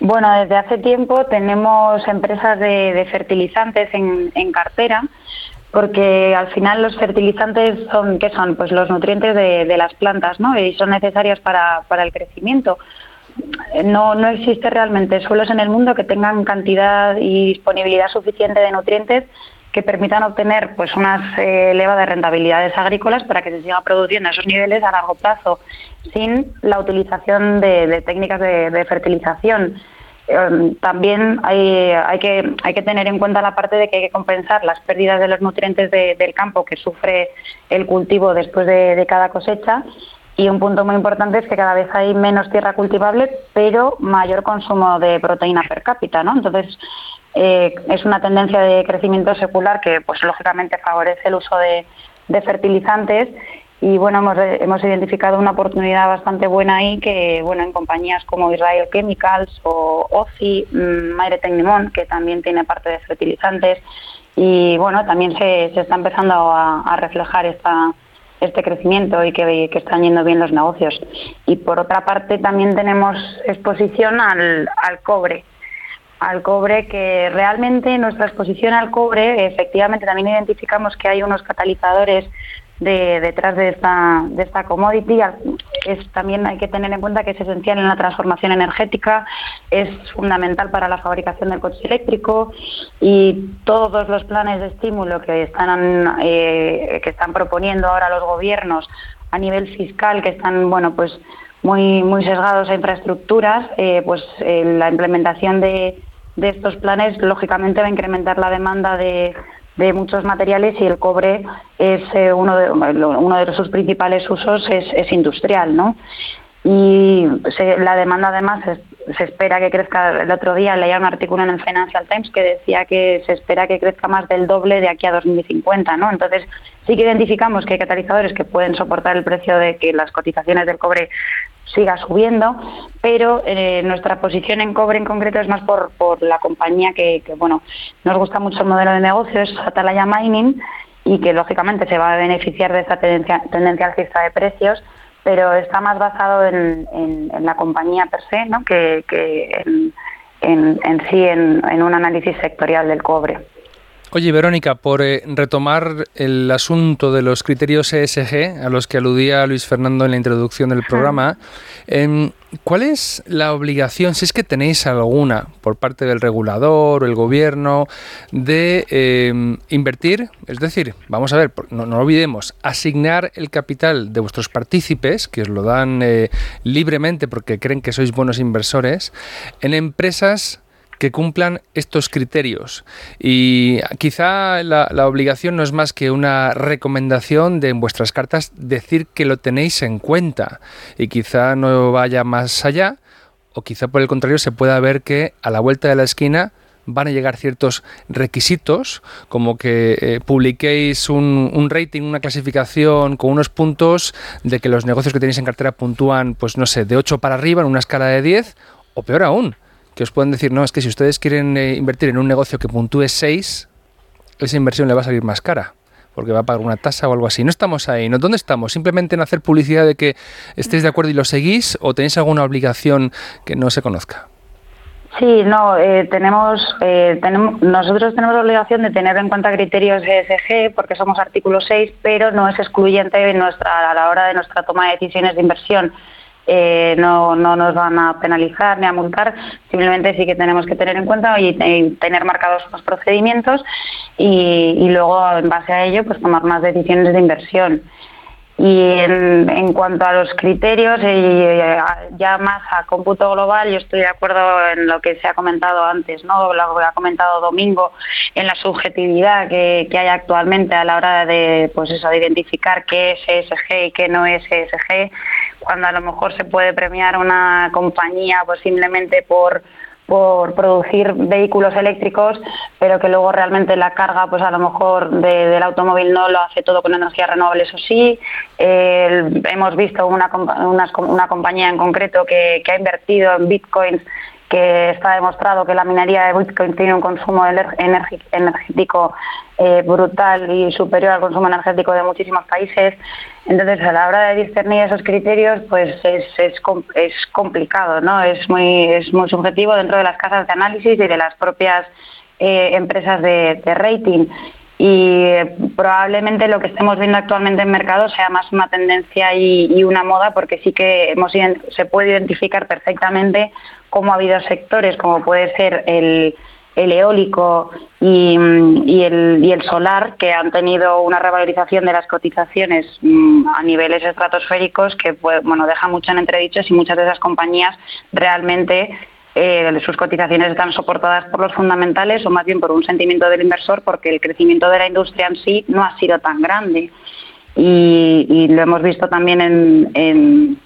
Bueno, desde hace tiempo tenemos empresas de, fertilizantes en, cartera, porque al final los fertilizantes son, ¿qué son? Pues los nutrientes de, de las plantas, ¿no? Y son necesarios para, para el crecimiento no, no existe realmente suelos en el mundo que tengan cantidad y disponibilidad suficiente de nutrientes que permitan obtener pues unas eh, elevadas rentabilidades agrícolas para que se siga produciendo a esos niveles a largo plazo sin la utilización de, técnicas de, fertilización. Em, también hay, hay, que, hay que tener en cuenta la parte de que hay que compensar las pérdidas de los nutrientes del campo que sufre el cultivo después de cada cosecha y un punto muy importante es que cada vez hay menos tierra cultivable, pero mayor consumo de proteína per cápita, ¿no? Entonces, eh, es una tendencia de crecimiento secular que, pues lógicamente, favorece el uso de, fertilizantes y bueno hemos, hemos, identificado una oportunidad bastante buena ahí que bueno en compañías como Israel Chemicals o OCI, mm, Maire Tecnimont que también tiene parte de fertilizantes y bueno también se, se está empezando a, a reflejar esta este crecimiento y que, están yendo bien los negocios. Y por otra parte también tenemos exposición al, al cobre. al cobre que realmente nuestra exposición al cobre, efectivamente también identificamos que hay unos catalizadores de, detrás de esta, de esta commodity. Es, también hay que tener en cuenta que es esencial en la transformación energética, es fundamental para la fabricación del coche eléctrico y todos los planes de estímulo que están, eh, que están proponiendo ahora los gobiernos a nivel fiscal, que están bueno pues muy, muy sesgados a infraestructuras, eh, pues eh, la implementación de, de estos planes lógicamente va a incrementar la demanda de de muchos materiales y el cobre es eh, uno, de, uno de sus principales usos es, industrial, ¿no? Y la demanda además se espera que crezca. El otro día leía un artículo en el Financial Times que decía que se espera que crezca más del doble de aquí a 2050, ¿no? Entonces sí que identificamos que hay catalizadores que pueden soportar el precio de que las cotizaciones del cobre siga subiendo, pero eh, nuestra posición en cobre en concreto es más por, por la compañía que, bueno, nos gusta mucho el modelo de negocio, es Atalaya Mining, y que lógicamente se va a beneficiar de esta tendencia, tendencia alcista de precios, pero está más basado en, en, la compañía per se ¿no? que, en, en, sí en un análisis sectorial del cobre. Oye, Verónica, por eh, retomar el asunto de los criterios ESG a los que aludía Luis Fernando en la introducción del programa, em, ¿cuál es la obligación, si es que tenéis alguna, por parte del regulador o el gobierno, de em, invertir? Es decir, vamos a ver, no, no, olvidemos, asignar el capital de vuestros partícipes, que os lo dan eh, libremente porque creen que sois buenos inversores, en empresas que cumplan estos criterios. Y quizá la, obligación no es más que una recomendación de en vuestras cartas decir que lo tenéis en cuenta y quizá no vaya más allá o quizá por el contrario se pueda ver que a la vuelta de la esquina van a llegar ciertos requisitos, como que eh, publiquéis un, un, rating, una clasificación con unos puntos de que los negocios que tenéis en cartera puntúan, pues no sé, de 8 para arriba en una escala de 10, o peor aún, que os pueden decir, no, es que si ustedes quieren eh, invertir en un negocio que puntúe 6, esa inversión le va a salir más cara porque va a pagar una tasa o algo así. No estamos ahí, ¿no? ¿Dónde estamos? ¿Simplemente en hacer publicidad de que estéis de acuerdo y lo seguís o tenéis alguna obligación que no se conozca? Sí, no, eh, tenemos, eh, tenemos, nosotros tenemos la obligación de tener en cuenta criterios ESG porque somos artículo 6, pero no es excluyente en nuestra, a la hora de nuestra toma de decisiones de inversión. Eh, no, no nos van a penalizar ni a multar, simplemente sí que tenemos que tener en cuenta y, tener marcados los procedimientos y, luego en base a ello pues tomar más decisiones de inversión. Y en, cuanto a los criterios, y eh, ya más a cómputo global, yo estoy de acuerdo en lo que se ha comentado antes, ¿no? lo que ha comentado Domingo, en la subjetividad que, que hay actualmente a la hora de, pues eso, de identificar qué es ESG y qué no es ESG cuando a lo mejor se puede premiar una compañía pues simplemente por por producir vehículos eléctricos, pero que luego realmente la carga, pues a lo mejor del automóvil no lo hace todo con energías renovables o sí. hemos visto una, una, compañía en concreto que, que, ha invertido en bitcoins que está demostrado que la minería de Bitcoin tiene un consumo energético eh, brutal y superior al consumo energético de muchísimos países. Entonces, a la hora de discernir esos criterios, pues es, es, complicado, ¿no? Es muy, es muy subjetivo dentro de las casas de análisis y de las propias eh, empresas de, rating y eh, probablemente lo que estemos viendo actualmente en mercado sea más una tendencia y, una moda porque sí que hemos, se puede identificar perfectamente cómo ha habido sectores como puede ser el, eólico y, el, solar que han tenido una revalorización de las cotizaciones mm, a niveles estratosféricos que pues, bueno, deja mucho en entredicho si muchas de esas compañías realmente eh, sus cotizaciones están soportadas por los fundamentales o más bien por un sentimiento del inversor porque el crecimiento de la industria en sí no ha sido tan grande. Y, lo hemos visto también en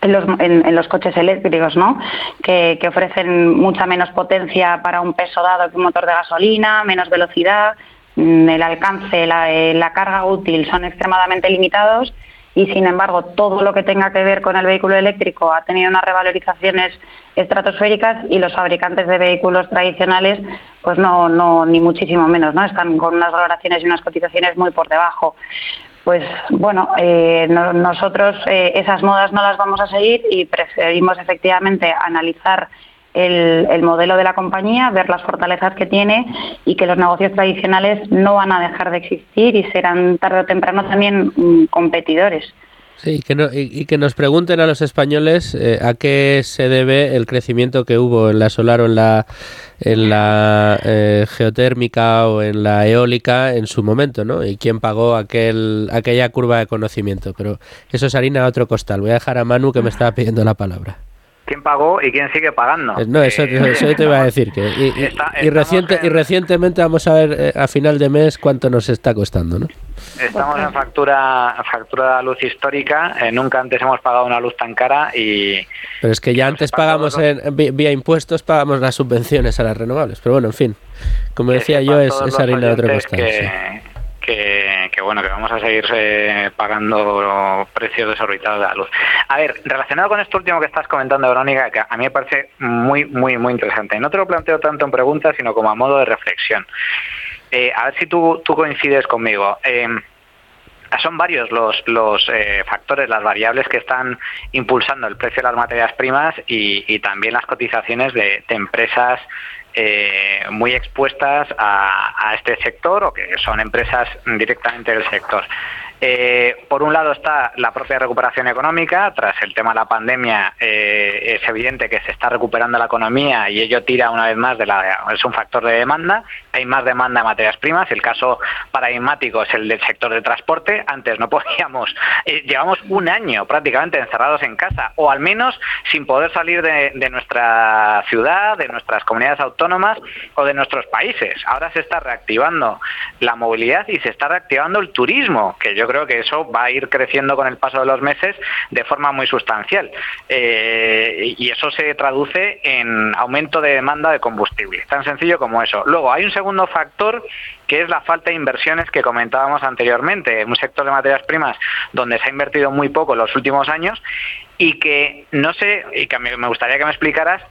en los, en, los coches eléctricos, ¿no? Que, ofrecen mucha menos potencia para un peso dado que un motor de gasolina, menos velocidad, mm, el alcance, la, eh, la carga útil son extremadamente limitados y sin embargo todo lo que tenga que ver con el vehículo eléctrico ha tenido unas revalorizaciones estratosféricas y los fabricantes de vehículos tradicionales pues no, no ni muchísimo menos, ¿no? Están con unas valoraciones y unas cotizaciones muy por debajo pues bueno, eh, nosotros eh, esas modas no las vamos a seguir y preferimos efectivamente analizar el, el, modelo de la compañía, ver las fortalezas que tiene y que los negocios tradicionales no van a dejar de existir y serán tarde o temprano también mm, competidores. Sí, que no, y, que nos pregunten a los españoles eh, a qué se debe el crecimiento que hubo en la solar o en la, en la eh, geotérmica o en la eólica en su momento, ¿no? Y quién pagó aquel, aquella curva de conocimiento. Pero eso es harina a otro costal. Voy a dejar a Manu que me estaba pidiendo la palabra quién pagó y quién sigue pagando. Eh, no, eso, eso te iba a *laughs* decir. Que, y, reciente, y recientemente vamos a ver eh, a final de mes cuánto nos está costando, ¿no? Estamos en factura factura de luz histórica. Eh, nunca antes hemos pagado una luz tan cara y... Pero es que ya antes pagamos en, vía impuestos, pagamos las subvenciones a las renovables. Pero bueno, en fin. Como decía yo, es, es harina de otro costal que, bueno, que vamos a seguir eh, pagando precios desorbitados de la luz. A ver, relacionado con esto último que estás comentando, Verónica, que a mí me parece muy, muy, muy interesante. No te lo planteo tanto en preguntas, sino como a modo de reflexión. Eh, a ver si tú, tú coincides conmigo. Eh, son varios los, los factores, las variables que están impulsando el precio de las materias primas y, también las cotizaciones de empresas eh, muy expuestas a, este sector o que son empresas directamente del sector. Eh, por un lado está la propia recuperación económica. Tras el tema de la pandemia, eh, es evidente que se está recuperando la economía y ello tira una vez más de la. es un factor de demanda. Hay más demanda de materias primas. El caso paradigmático es el del sector de transporte. Antes no *laughs* podíamos. Eh, llevamos un año prácticamente encerrados en casa, o al menos sin poder salir de, de nuestra ciudad, de nuestras comunidades autónomas o de nuestros países. Ahora se está reactivando la movilidad y se está reactivando el turismo, que yo creo que eso va a ir creciendo con el paso de los meses de forma muy sustancial. Eh, y eso se traduce en aumento de demanda de combustible. Tan sencillo como eso. Luego, hay un segundo factor que es la falta de inversiones que comentábamos anteriormente. Un sector de materias primas donde se ha invertido muy poco en los últimos años y que no sé, y que me gustaría que me explicaras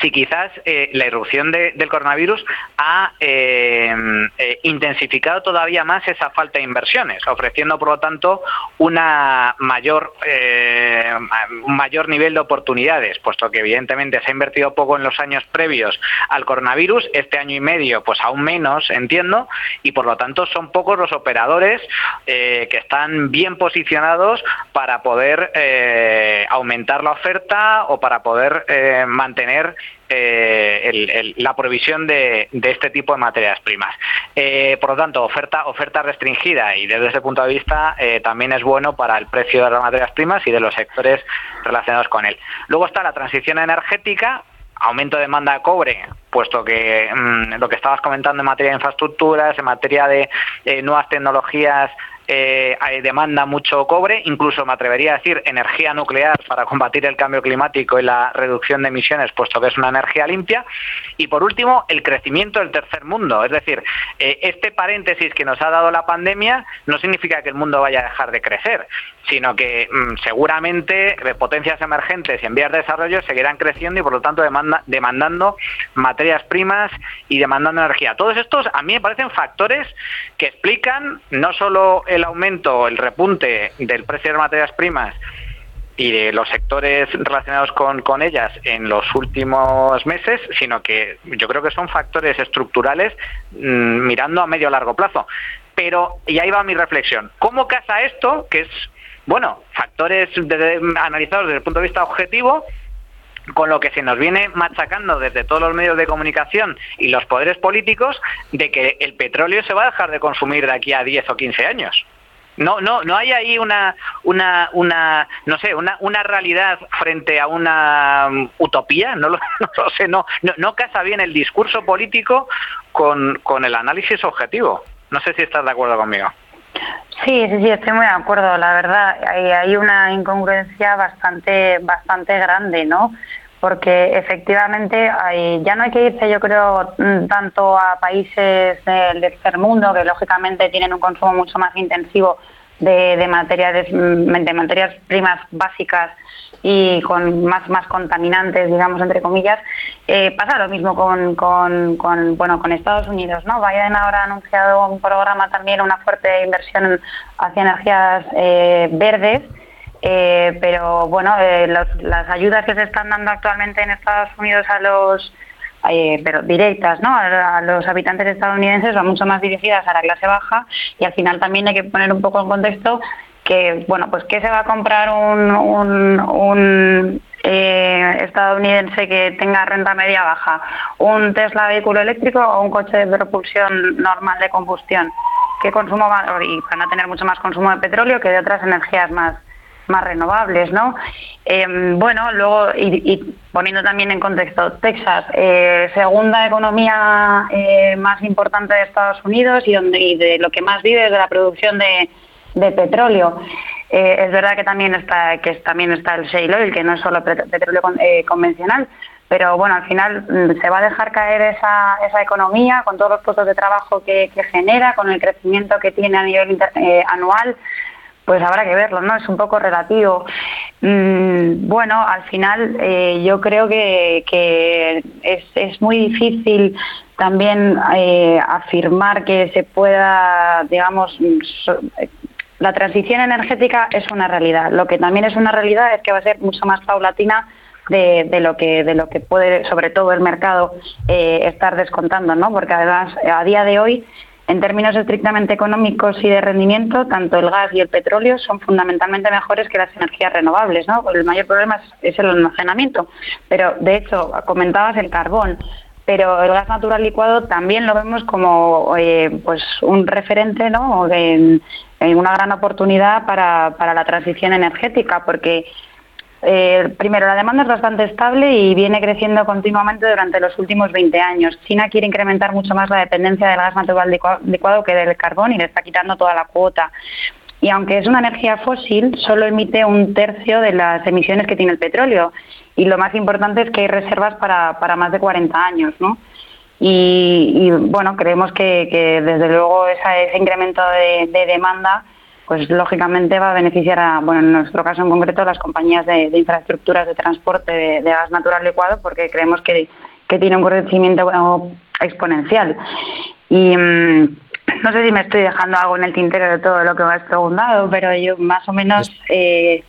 si quizás eh, la irrupción del coronavirus ha eh, eh, intensificado todavía más esa falta de inversiones, ofreciendo por lo tanto una mayor, un mayor nivel de oportunidades, puesto que evidentemente se ha invertido poco en los años previos al coronavirus, este año y medio pues aún menos, entiendo, y por lo tanto son pocos los operadores que están bien posicionados para poder aumentar la oferta o para poder mantener eh, la provisión de, este tipo de materias primas. Eh, por lo tanto, oferta, oferta restringida y desde ese punto de vista eh, también es bueno para el precio de las materias primas y de los sectores relacionados con él. Luego está la transición energética, aumento de demanda de cobre, puesto que mm, lo que estabas comentando en materia de infraestructuras, en materia de nuevas tecnologías eh, demanda mucho cobre, incluso me atrevería a decir energía nuclear para combatir el cambio climático y la reducción de emisiones, puesto que es una energía limpia. Y por último, el crecimiento del tercer mundo. Es decir, eh, este paréntesis que nos ha dado la pandemia no significa que el mundo vaya a dejar de crecer, sino que mm, seguramente potencias emergentes y en vías de desarrollo seguirán creciendo y por lo tanto demanda, demandando materias primas y demandando energía. Todos estos a mí me parecen factores que explican no solo el aumento, el repunte del precio de las materias primas y de los sectores relacionados con, con, ellas en los últimos meses, sino que yo creo que son factores estructurales mm, mirando a medio largo plazo. Pero, y ahí va mi reflexión, ¿cómo casa esto, que es, bueno, factores analizados desde el punto de vista objetivo, con lo que se nos viene machacando desde todos los medios de comunicación y los poderes políticos de que el petróleo se va a dejar de consumir de aquí a 10 o 15 años. No, no, no hay ahí una, una, una, no sé, una, una realidad frente a una um, utopía. No lo, *laughs* no sé, no, no, no, casa bien el discurso político con, con el análisis objetivo. No sé si estás de acuerdo conmigo. Sí, sí, sí, estoy muy de acuerdo. La verdad, hay, hay una incongruencia bastante, bastante grande, ¿no? Porque efectivamente hay, ya no hay que irse, yo creo, mm, tanto a países del tercer mundo que lógicamente tienen un consumo mucho más intensivo de, de materiales, mm, de materias primas básicas y con más, más contaminantes, digamos, entre comillas. Eh, pasa lo mismo con, con, bueno, con Estados Unidos. ¿no? Biden ahora ha anunciado un programa también, una fuerte inversión hacia energías eh, verdes. Eh, pero bueno, eh, los- las ayudas que se están dando actualmente en Estados Unidos a los eh, pero directas, ¿no? A, los habitantes estadounidenses van mucho más dirigidas a la clase baja y al final también hay que poner un poco en contexto que, bueno, pues ¿qué se va a comprar un, un, un, eh, estadounidense que tenga renta media baja? ¿Un Tesla vehículo eléctrico o un coche de propulsión normal de combustión? ¿Qué consumo va? Y van a tener mucho más consumo de petróleo que de otras energías más, más renovables, ¿no? Eh, bueno, luego, y, y poniendo también en contexto, Texas, eh, segunda economía eh, más importante de Estados Unidos y, donde, de lo que más vive es de la producción de, petróleo. Eh, es verdad que también está que también está el shale oil, que no es solo pet- petróleo con- eh, convencional, pero bueno, al final mm, se va a dejar caer esa, esa economía con todos los puestos de trabajo que, que genera, con el crecimiento que tiene a nivel inter- eh, anual pues habrá que verlo, ¿no? Es un poco relativo. Mm, bueno, al final eh, yo creo que, es, es muy difícil también eh, afirmar que se pueda, digamos, la transición energética es una realidad. Lo que también es una realidad es que va a ser mucho más paulatina de, de lo que de lo que puede, sobre todo el mercado, eh, estar descontando, ¿no? Porque además a día de hoy en términos estrictamente económicos y de rendimiento, tanto el gas y el petróleo son fundamentalmente mejores que las energías renovables. ¿no? El mayor problema es, el almacenamiento. Pero, de hecho, comentabas el carbón, pero el gas natural licuado también lo vemos como eh, pues un referente, ¿no? en, en una gran oportunidad para, para la transición energética, porque eh, primero, la demanda es bastante estable y viene creciendo continuamente durante los últimos 20 años. China quiere incrementar mucho más la dependencia del gas natural licua- licuado que del carbón y le está quitando toda la cuota. Y aunque es una energía fósil, solo emite un tercio de las emisiones que tiene el petróleo. Y lo más importante es que hay reservas para, para más de 40 años, ¿no? Y, y, bueno, creemos que, que desde luego esa- ese incremento de demanda pues lógicamente va a beneficiar a, bueno, en nuestro caso en concreto, a las compañías de, de infraestructuras de transporte de, de gas natural licuado, porque creemos que, que tiene un crecimiento exponencial. Y mm, no sé si me estoy dejando algo en el tintero de todo lo que me has preguntado, pero yo más o menos eh,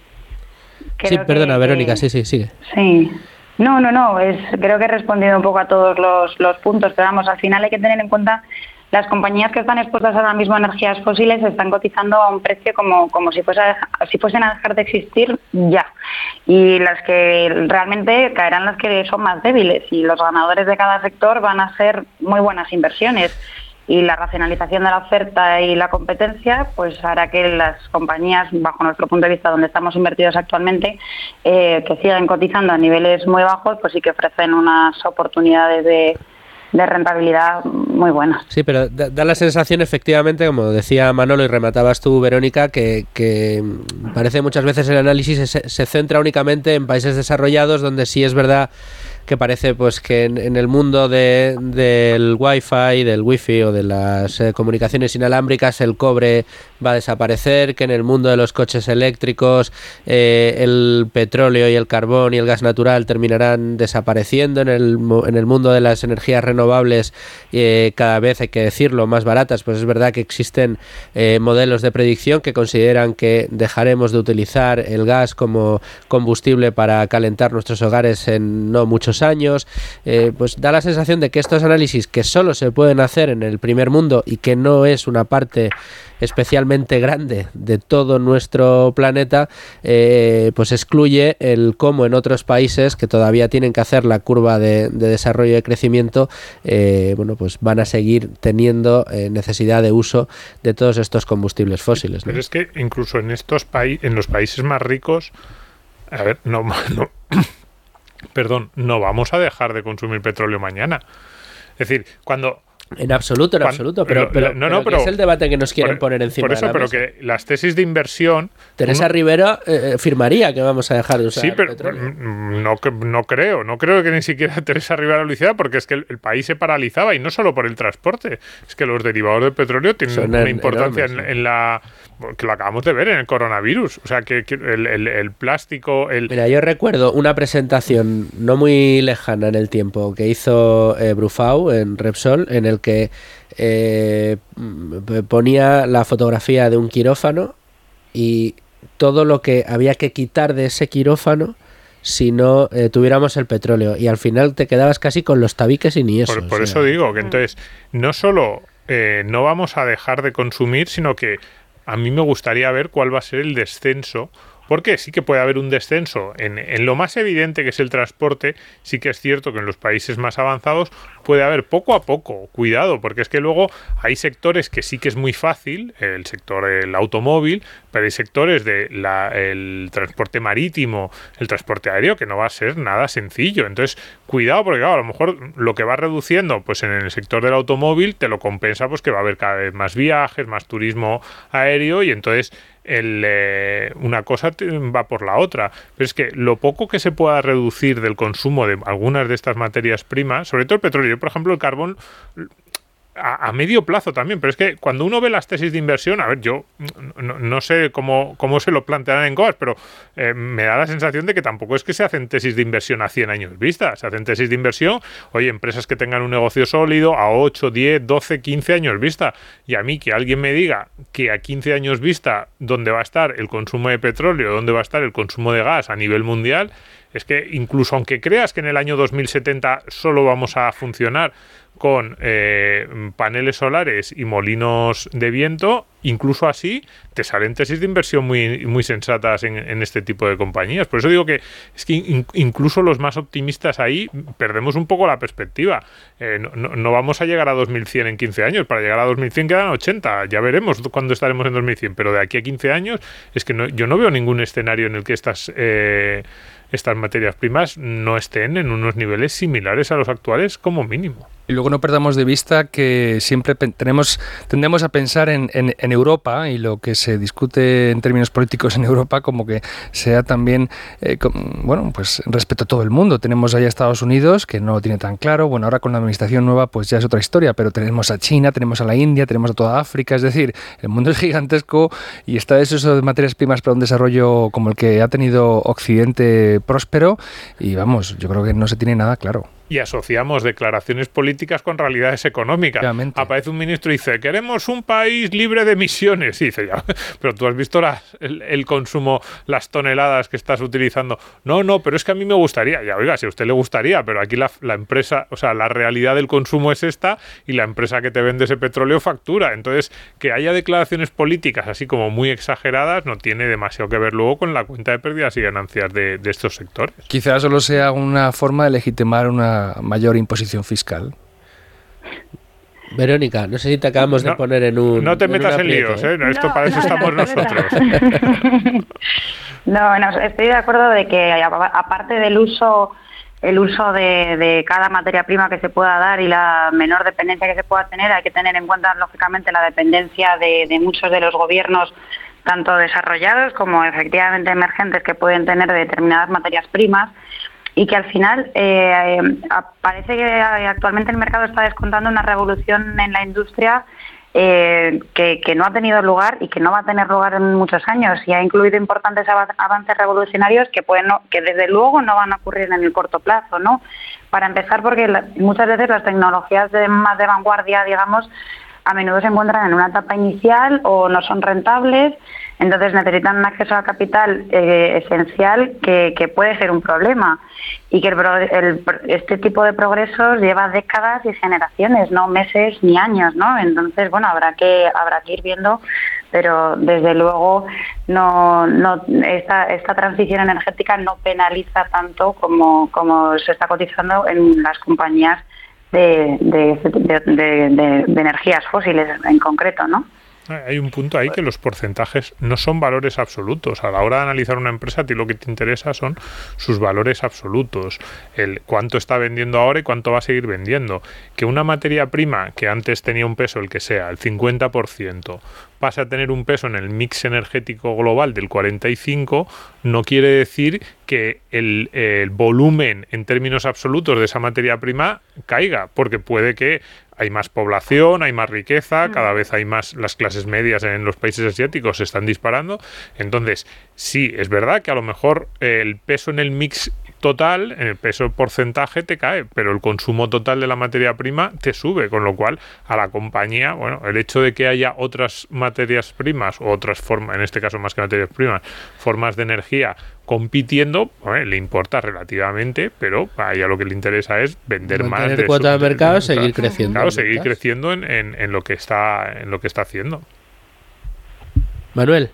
Sí, perdona, que- Verónica, sí, sí, sigue. Sí. No, no, no. Es, creo que he respondido un poco a todos los, los puntos, pero vamos, al final hay que tener en cuenta las compañías que están expuestas ahora mismo a energías fósiles están cotizando a un precio como, como si, fuese si fuesen a dejar de existir ya. Y las que realmente caerán las que son más débiles y los ganadores de cada sector van a ser muy buenas inversiones y la racionalización de la oferta y la competencia pues hará que las compañías, bajo nuestro punto de vista donde estamos invertidos actualmente, eh, que siguen cotizando a niveles muy bajos, pues sí que ofrecen unas oportunidades de, de rentabilidad muy buenas. Sí, pero da, da la sensación, efectivamente, como decía Manolo y rematabas tú, Verónica, que, que parece muchas veces el análisis se, se centra únicamente en países desarrollados, donde sí es verdad que parece pues que en, el mundo de, del wifi, del wifi o de las eh, comunicaciones inalámbricas el cobre va a desaparecer, que en el mundo de los coches eléctricos eh, el petróleo y el carbón y el gas natural terminarán desapareciendo, en el, en el mundo de las energías renovables eh, cada vez hay que decirlo más baratas, pues es verdad que existen modelos de predicción que consideran que dejaremos de utilizar el gas como combustible para calentar nuestros hogares en no muchos años, eh, pues da la sensación de que estos análisis que solo se pueden hacer en el primer mundo y que no es una parte especialmente grande de todo nuestro planeta, eh, pues excluye el cómo en otros países que todavía tienen que hacer la curva de, de desarrollo y de crecimiento, eh, bueno, pues van a seguir teniendo necesidad de uso de todos estos combustibles fósiles. Pero es que incluso en estos países, en los países más ricos, a ver, no, *laughs* no- perdón, no vamos a dejar de consumir petróleo mañana. Es decir, cuando En absoluto, en absoluto, pero, pero, no, pero no, pero- es el debate que nos quieren por- poner encima por eso, de la pero mesa. que las tesis de inversión Teresa uno- Rivero eh, eh, firmaría que vamos a dejar de usar Sí, pero petróleo. no, no creo, no creo que ni siquiera *laughs* Teresa Rivera lo hiciera porque es que el, el país se paralizaba y no solo por el transporte, es que los derivados del petróleo tienen Son una en- importancia enormes, en, en la que lo acabamos de ver en el coronavirus, o sea que, que el, el- el plástico, el Mira, yo recuerdo una presentación no muy lejana en el tiempo que hizo eh, Brufau en Repsol, en el que eh, ponía la fotografía de un quirófano y todo lo que había que quitar de ese quirófano si no eh, tuviéramos el petróleo. Y al final te quedabas casi con los tabiques y ni eso. Por, eso digo que entonces no solo eh, no vamos a dejar de consumir, sino que a mí me gustaría ver cuál va a ser el descenso. Porque sí que puede haber un descenso en, lo más evidente que es el transporte. Sí que es cierto que en los países más avanzados puede haber poco a poco. Cuidado, porque es que luego hay sectores que sí que es muy fácil, el sector el automóvil, pero hay sectores de la, el transporte marítimo, el transporte aéreo, que no va a ser nada sencillo. Entonces, cuidado, porque claro, a lo mejor lo que va reduciendo, pues en el sector del automóvil, te lo compensa, pues que va a haber cada vez más viajes, más turismo aéreo, y entonces eh, una cosa va por la otra. Pero es que lo poco que se pueda reducir del consumo de algunas de estas materias primas, sobre todo el petróleo, yo, por ejemplo, el carbón a, medio plazo también, pero es que cuando uno ve las tesis de inversión, a ver, yo no, no sé cómo, cómo se lo plantearán en COAS, pero eh, me da la sensación de que tampoco es que se hacen tesis de inversión a 100 años vista, se hacen tesis de inversión, oye, empresas que tengan un negocio sólido a 8, 10, 12, 15 años vista, y a mí que alguien me diga que a 15 años vista dónde va a estar el consumo de petróleo, dónde va a estar el consumo de gas a nivel mundial, es que incluso aunque creas que en el año 2070 solo vamos a funcionar con eh, paneles solares y molinos de viento, incluso así te salen tesis de inversión muy, muy sensatas en, este tipo de compañías. Por eso digo que es que in- incluso los más optimistas ahí perdemos un poco la perspectiva. Eh, no vamos a llegar a 2100 en 15 años. Para llegar a 2100 quedan 80. Ya veremos cuándo estaremos en 2100. Pero de aquí a 15 años es que no- yo no veo ningún escenario en el que estas... eh, estas materias primas no estén en unos niveles similares a los actuales como mínimo. Y luego no perdamos de vista que siempre tenemos, tendemos a pensar en, en- Europa y lo que se discute en términos políticos en Europa como que sea también, eh, bueno, pues respecto a todo el mundo. Tenemos ahí a Estados Unidos, que no lo tiene tan claro. Bueno, ahora con la administración nueva pues ya es otra historia, pero tenemos a China, tenemos a la India, tenemos a toda África. Es decir, el mundo es gigantesco y está eso de materias primas para un desarrollo como el que ha tenido Occidente próspero y vamos, yo creo que no se tiene nada claro. y asociamos declaraciones políticas con realidades económicas. Aparece un ministro y dice, queremos un país libre de emisiones. Y dice, ya, *laughs* pero tú has visto las- el, el consumo, las toneladas que estás utilizando. No, no, pero es que a mí me gustaría. Ya, oiga, si a usted le gustaría, pero aquí la, la empresa, o sea, la realidad del consumo es esta y la empresa que te vende ese petróleo factura. Entonces, que haya declaraciones políticas así como muy exageradas no tiene demasiado que ver luego con la cuenta de pérdidas y ganancias de, de estos sectores. Quizás solo sea una forma de legitimar una mayor imposición fiscal. Verónica, no sé si te acabamos de No, poner en un. No te metas en líos, ¿eh? Esto para eso estamos nosotros. *laughs* No, no, estoy de acuerdo de que aparte del uso el uso de, de cada materia prima que se pueda dar y la menor dependencia que se pueda tener, hay que tener en cuenta lógicamente la dependencia de, de muchos de los gobiernos tanto desarrollados como efectivamente emergentes que pueden tener de determinadas materias primas y que al final eh, parece que actualmente el mercado está descontando una revolución en la industria eh, que, no ha tenido lugar y que no va a tener lugar en muchos años y ha incluido importantes ava- avances revolucionarios que pueden no- que desde luego no van a ocurrir en el corto plazo, ¿no? Para empezar, porque muchas veces las tecnologías de, más de vanguardia, digamos, a menudo se encuentran en una etapa inicial o no son rentables, entonces necesitan un acceso a capital eh, esencial que, puede ser un problema y que el el este tipo de progresos lleva décadas y generaciones, no meses ni años, ¿no? Entonces, bueno, habrá que habrá que ir viendo, pero desde luego no, no esta, esta transición energética no penaliza tanto como, se está cotizando en las compañías de- de- de energías fósiles en concreto, ¿no? Hay un punto ahí que los porcentajes no son valores absolutos. A la hora de analizar una empresa, a ti lo que te interesa son sus valores absolutos. El cuánto está vendiendo ahora y cuánto va a seguir vendiendo. Que una materia prima que antes tenía un peso, el que sea, el 50%, pase a tener un peso en el mix energético global del 45%, no quiere decir que el volumen en términos absolutos de esa materia prima caiga, porque puede que hay más población, hay más riqueza, cada vez hay más, las clases medias en los países asiáticos se están disparando. Entonces, sí, es verdad que a lo mejor el peso en el mix total, en el peso porcentaje te cae, pero el consumo total de la materia prima te sube, con lo cual a la compañía, bueno, el hecho de que haya otras materias primas o otras formas, en este caso más que materias primas, formas de energía compitiendo, bueno, le importa relativamente, pero a ella lo que le interesa es vender más Mantener de cuota de mercado, seguir creciendo Claro, en seguir creciendo en, en- en lo que está en lo que está haciendo. Manuel.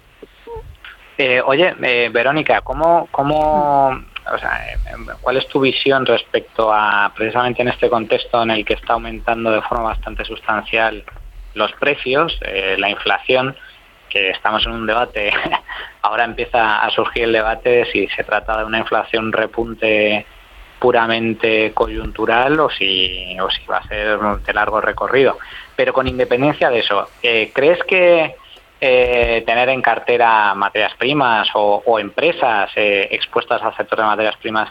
Eh, oye, eh, Verónica, ¿cómo, cómo, o sea, eh, ¿cuál es tu visión respecto a precisamente en este contexto en el que está aumentando de forma bastante sustancial los precios, eh, la inflación, que estamos en un debate, *laughs* ahora empieza a surgir el debate de si se trata de una inflación repunte puramente coyuntural o si, o si va a ser de largo recorrido. Pero con independencia de eso, eh, ¿crees que eh, tener en cartera materias primas o, empresas eh, expuestas al sector de materias primas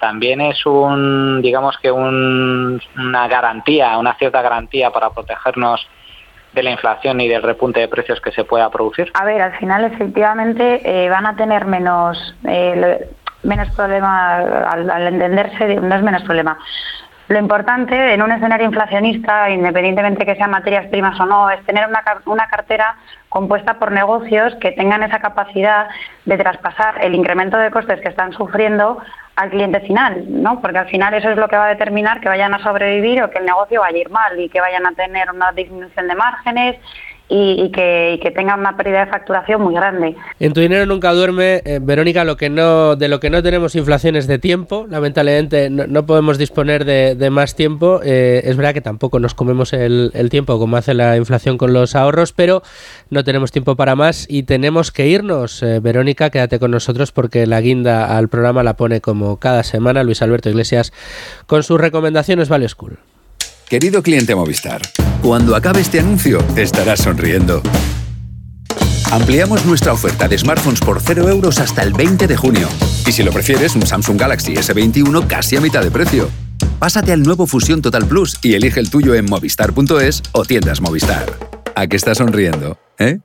también es un, digamos que un- una garantía, una cierta garantía para protegernos de la inflación y del repunte de precios que se pueda producir? A ver, al final efectivamente eh, van a tener menos eh, menos problema al, al entenderse, de- no es menos problema. Lo importante en un escenario inflacionista, independientemente que sean materias primas o no, es tener una, una cartera compuesta por negocios que tengan esa capacidad de traspasar el incremento de costes que están sufriendo al cliente final, ¿no? Porque al final eso es lo que va a determinar que vayan a sobrevivir o que el negocio vaya a ir mal y que vayan a tener una disminución de márgenes y, y que, y que tengan una pérdida de facturación muy grande. En tu dinero nunca duerme, eh, Verónica, lo que no, de lo que no tenemos inflación es de tiempo. Lamentablemente no, podemos disponer de, más tiempo. Eh, es verdad que tampoco nos comemos el, tiempo como hace la inflación con los ahorros, pero no tenemos tiempo para más y tenemos que irnos. Eh, Verónica, quédate con nosotros porque la guinda al programa la pone como cada semana Luis Alberto Iglesias con sus recomendaciones Value School. Querido cliente Movistar, cuando acabe este anuncio estarás sonriendo. Ampliamos nuestra oferta de smartphones por 0 euros hasta el 20 de junio. Y si lo prefieres, un Samsung Galaxy S21 casi a mitad de precio. Pásate al nuevo Fusión Total Plus y elige el tuyo en movistar.es o tiendas Movistar. ¿A qué estás sonriendo? ¿Eh?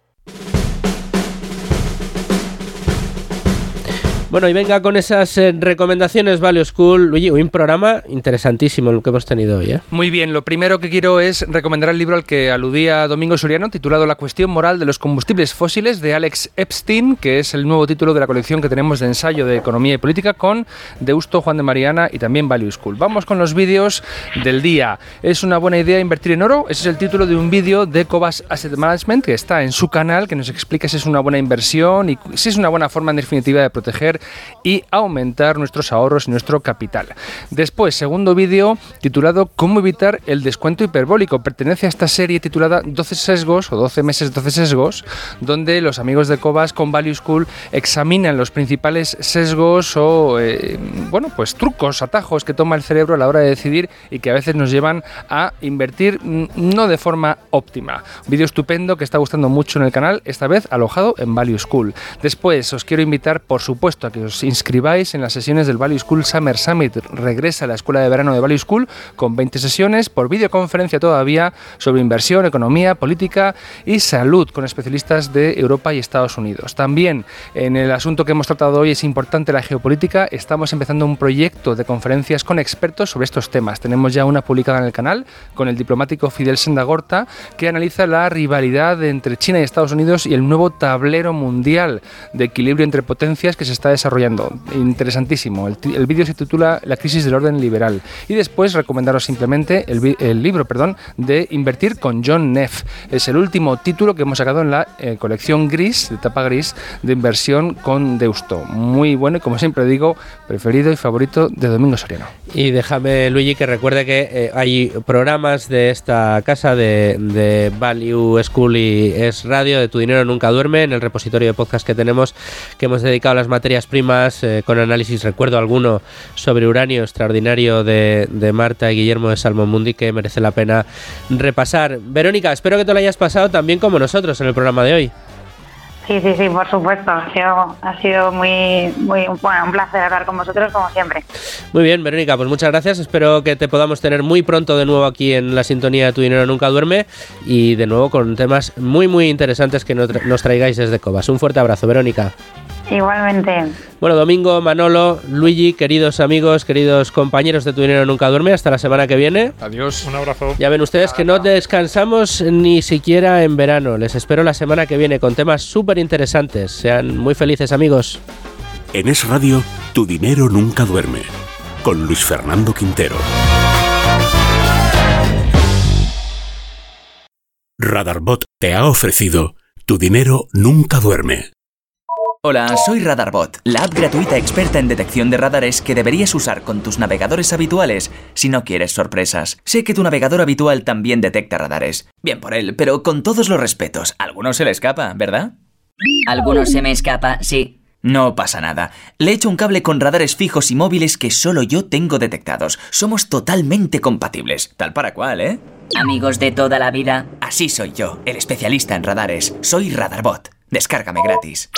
Bueno, y venga con esas eh, recomendaciones Value School. Luigi, un programa interesantísimo el que hemos tenido hoy. ¿eh? Muy bien, lo primero que quiero es recomendar el libro al que aludía Domingo Soriano, titulado La cuestión moral de los combustibles fósiles, de Alex Epstein, que es el nuevo título de la colección que tenemos de ensayo de economía y política con Deusto, Juan de Mariana y también Value School. Vamos con los vídeos del día. ¿Es una buena idea invertir en oro? Ese es el título de un vídeo de Cobas Asset Management que está en su canal, que nos explica si es una buena inversión y si es una buena forma en definitiva de proteger y aumentar nuestros ahorros y nuestro capital. Después, segundo vídeo titulado ¿Cómo evitar el descuento hiperbólico? Pertenece a esta serie titulada 12 sesgos o 12 meses 12 sesgos, donde los amigos de Cobas con Value School examinan los principales sesgos o eh, bueno, pues trucos, atajos que toma el cerebro a la hora de decidir y que a veces nos llevan a invertir mm, no de forma óptima. Vídeo estupendo que está gustando mucho en el canal, esta vez alojado en Value School. Después os quiero invitar, por supuesto, a que os inscribáis en las sesiones del Value School Summer Summit. Regresa a la escuela de verano de Value School con 20 sesiones por videoconferencia todavía sobre inversión, economía, política y salud con especialistas de Europa y Estados Unidos. También en el asunto que hemos tratado hoy es importante la geopolítica. Estamos empezando un proyecto de conferencias con expertos sobre estos temas. Tenemos ya una publicada en el canal con el diplomático Fidel Sendagorta que analiza la rivalidad entre China y Estados Unidos y el nuevo tablero mundial de equilibrio entre potencias que se está desarrollando. Interesantísimo. El, el vídeo se titula La crisis del orden liberal. Y después recomendaros simplemente el, el libro perdón, de Invertir con John Neff. Es el último título que hemos sacado en la eh, colección gris, de tapa gris, de inversión con Deusto. Muy bueno y como siempre digo, preferido y favorito de Domingo Soriano. Y déjame, Luigi, que recuerde que eh, hay programas de esta casa de, de Value School y Es Radio, de Tu Dinero Nunca Duerme, en el repositorio de podcast que tenemos, que hemos dedicado a las materias primas eh, con análisis, recuerdo alguno, sobre uranio extraordinario de, de Marta y Guillermo de Salmon Mundi, que merece la pena repasar. Verónica, espero que te lo hayas pasado también como nosotros en el programa de hoy. Sí, sí, sí, por supuesto. Ha sido, ha sido muy, muy, bueno, un placer hablar con vosotros como siempre. Muy bien, Verónica, pues muchas gracias. Espero que te podamos tener muy pronto de nuevo aquí en la sintonía de Tu Dinero Nunca Duerme y de nuevo con temas muy, muy interesantes que nos traigáis desde Cobas. Un fuerte abrazo, Verónica. Igualmente. Bueno, Domingo, Manolo, Luigi, queridos amigos, queridos compañeros de Tu Dinero Nunca Duerme, hasta la semana que viene. Adiós. Un abrazo. Ya ven ustedes que no descansamos ni siquiera en verano. Les espero la semana que viene con temas súper interesantes. Sean muy felices amigos. En Es Radio, tu dinero nunca duerme. Con Luis Fernando Quintero. Radarbot te ha ofrecido Tu dinero nunca duerme. Hola, soy Radarbot, la app gratuita experta en detección de radares que deberías usar con tus navegadores habituales si no quieres sorpresas. Sé que tu navegador habitual también detecta radares. Bien por él, pero con todos los respetos, alguno se le escapa, ¿verdad? Algunos se me escapa, sí. No pasa nada. Le echo un cable con radares fijos y móviles que solo yo tengo detectados. Somos totalmente compatibles. Tal para cual, ¿eh? Amigos de toda la vida. Así soy yo, el especialista en radares. Soy Radarbot. Descárgame gratis.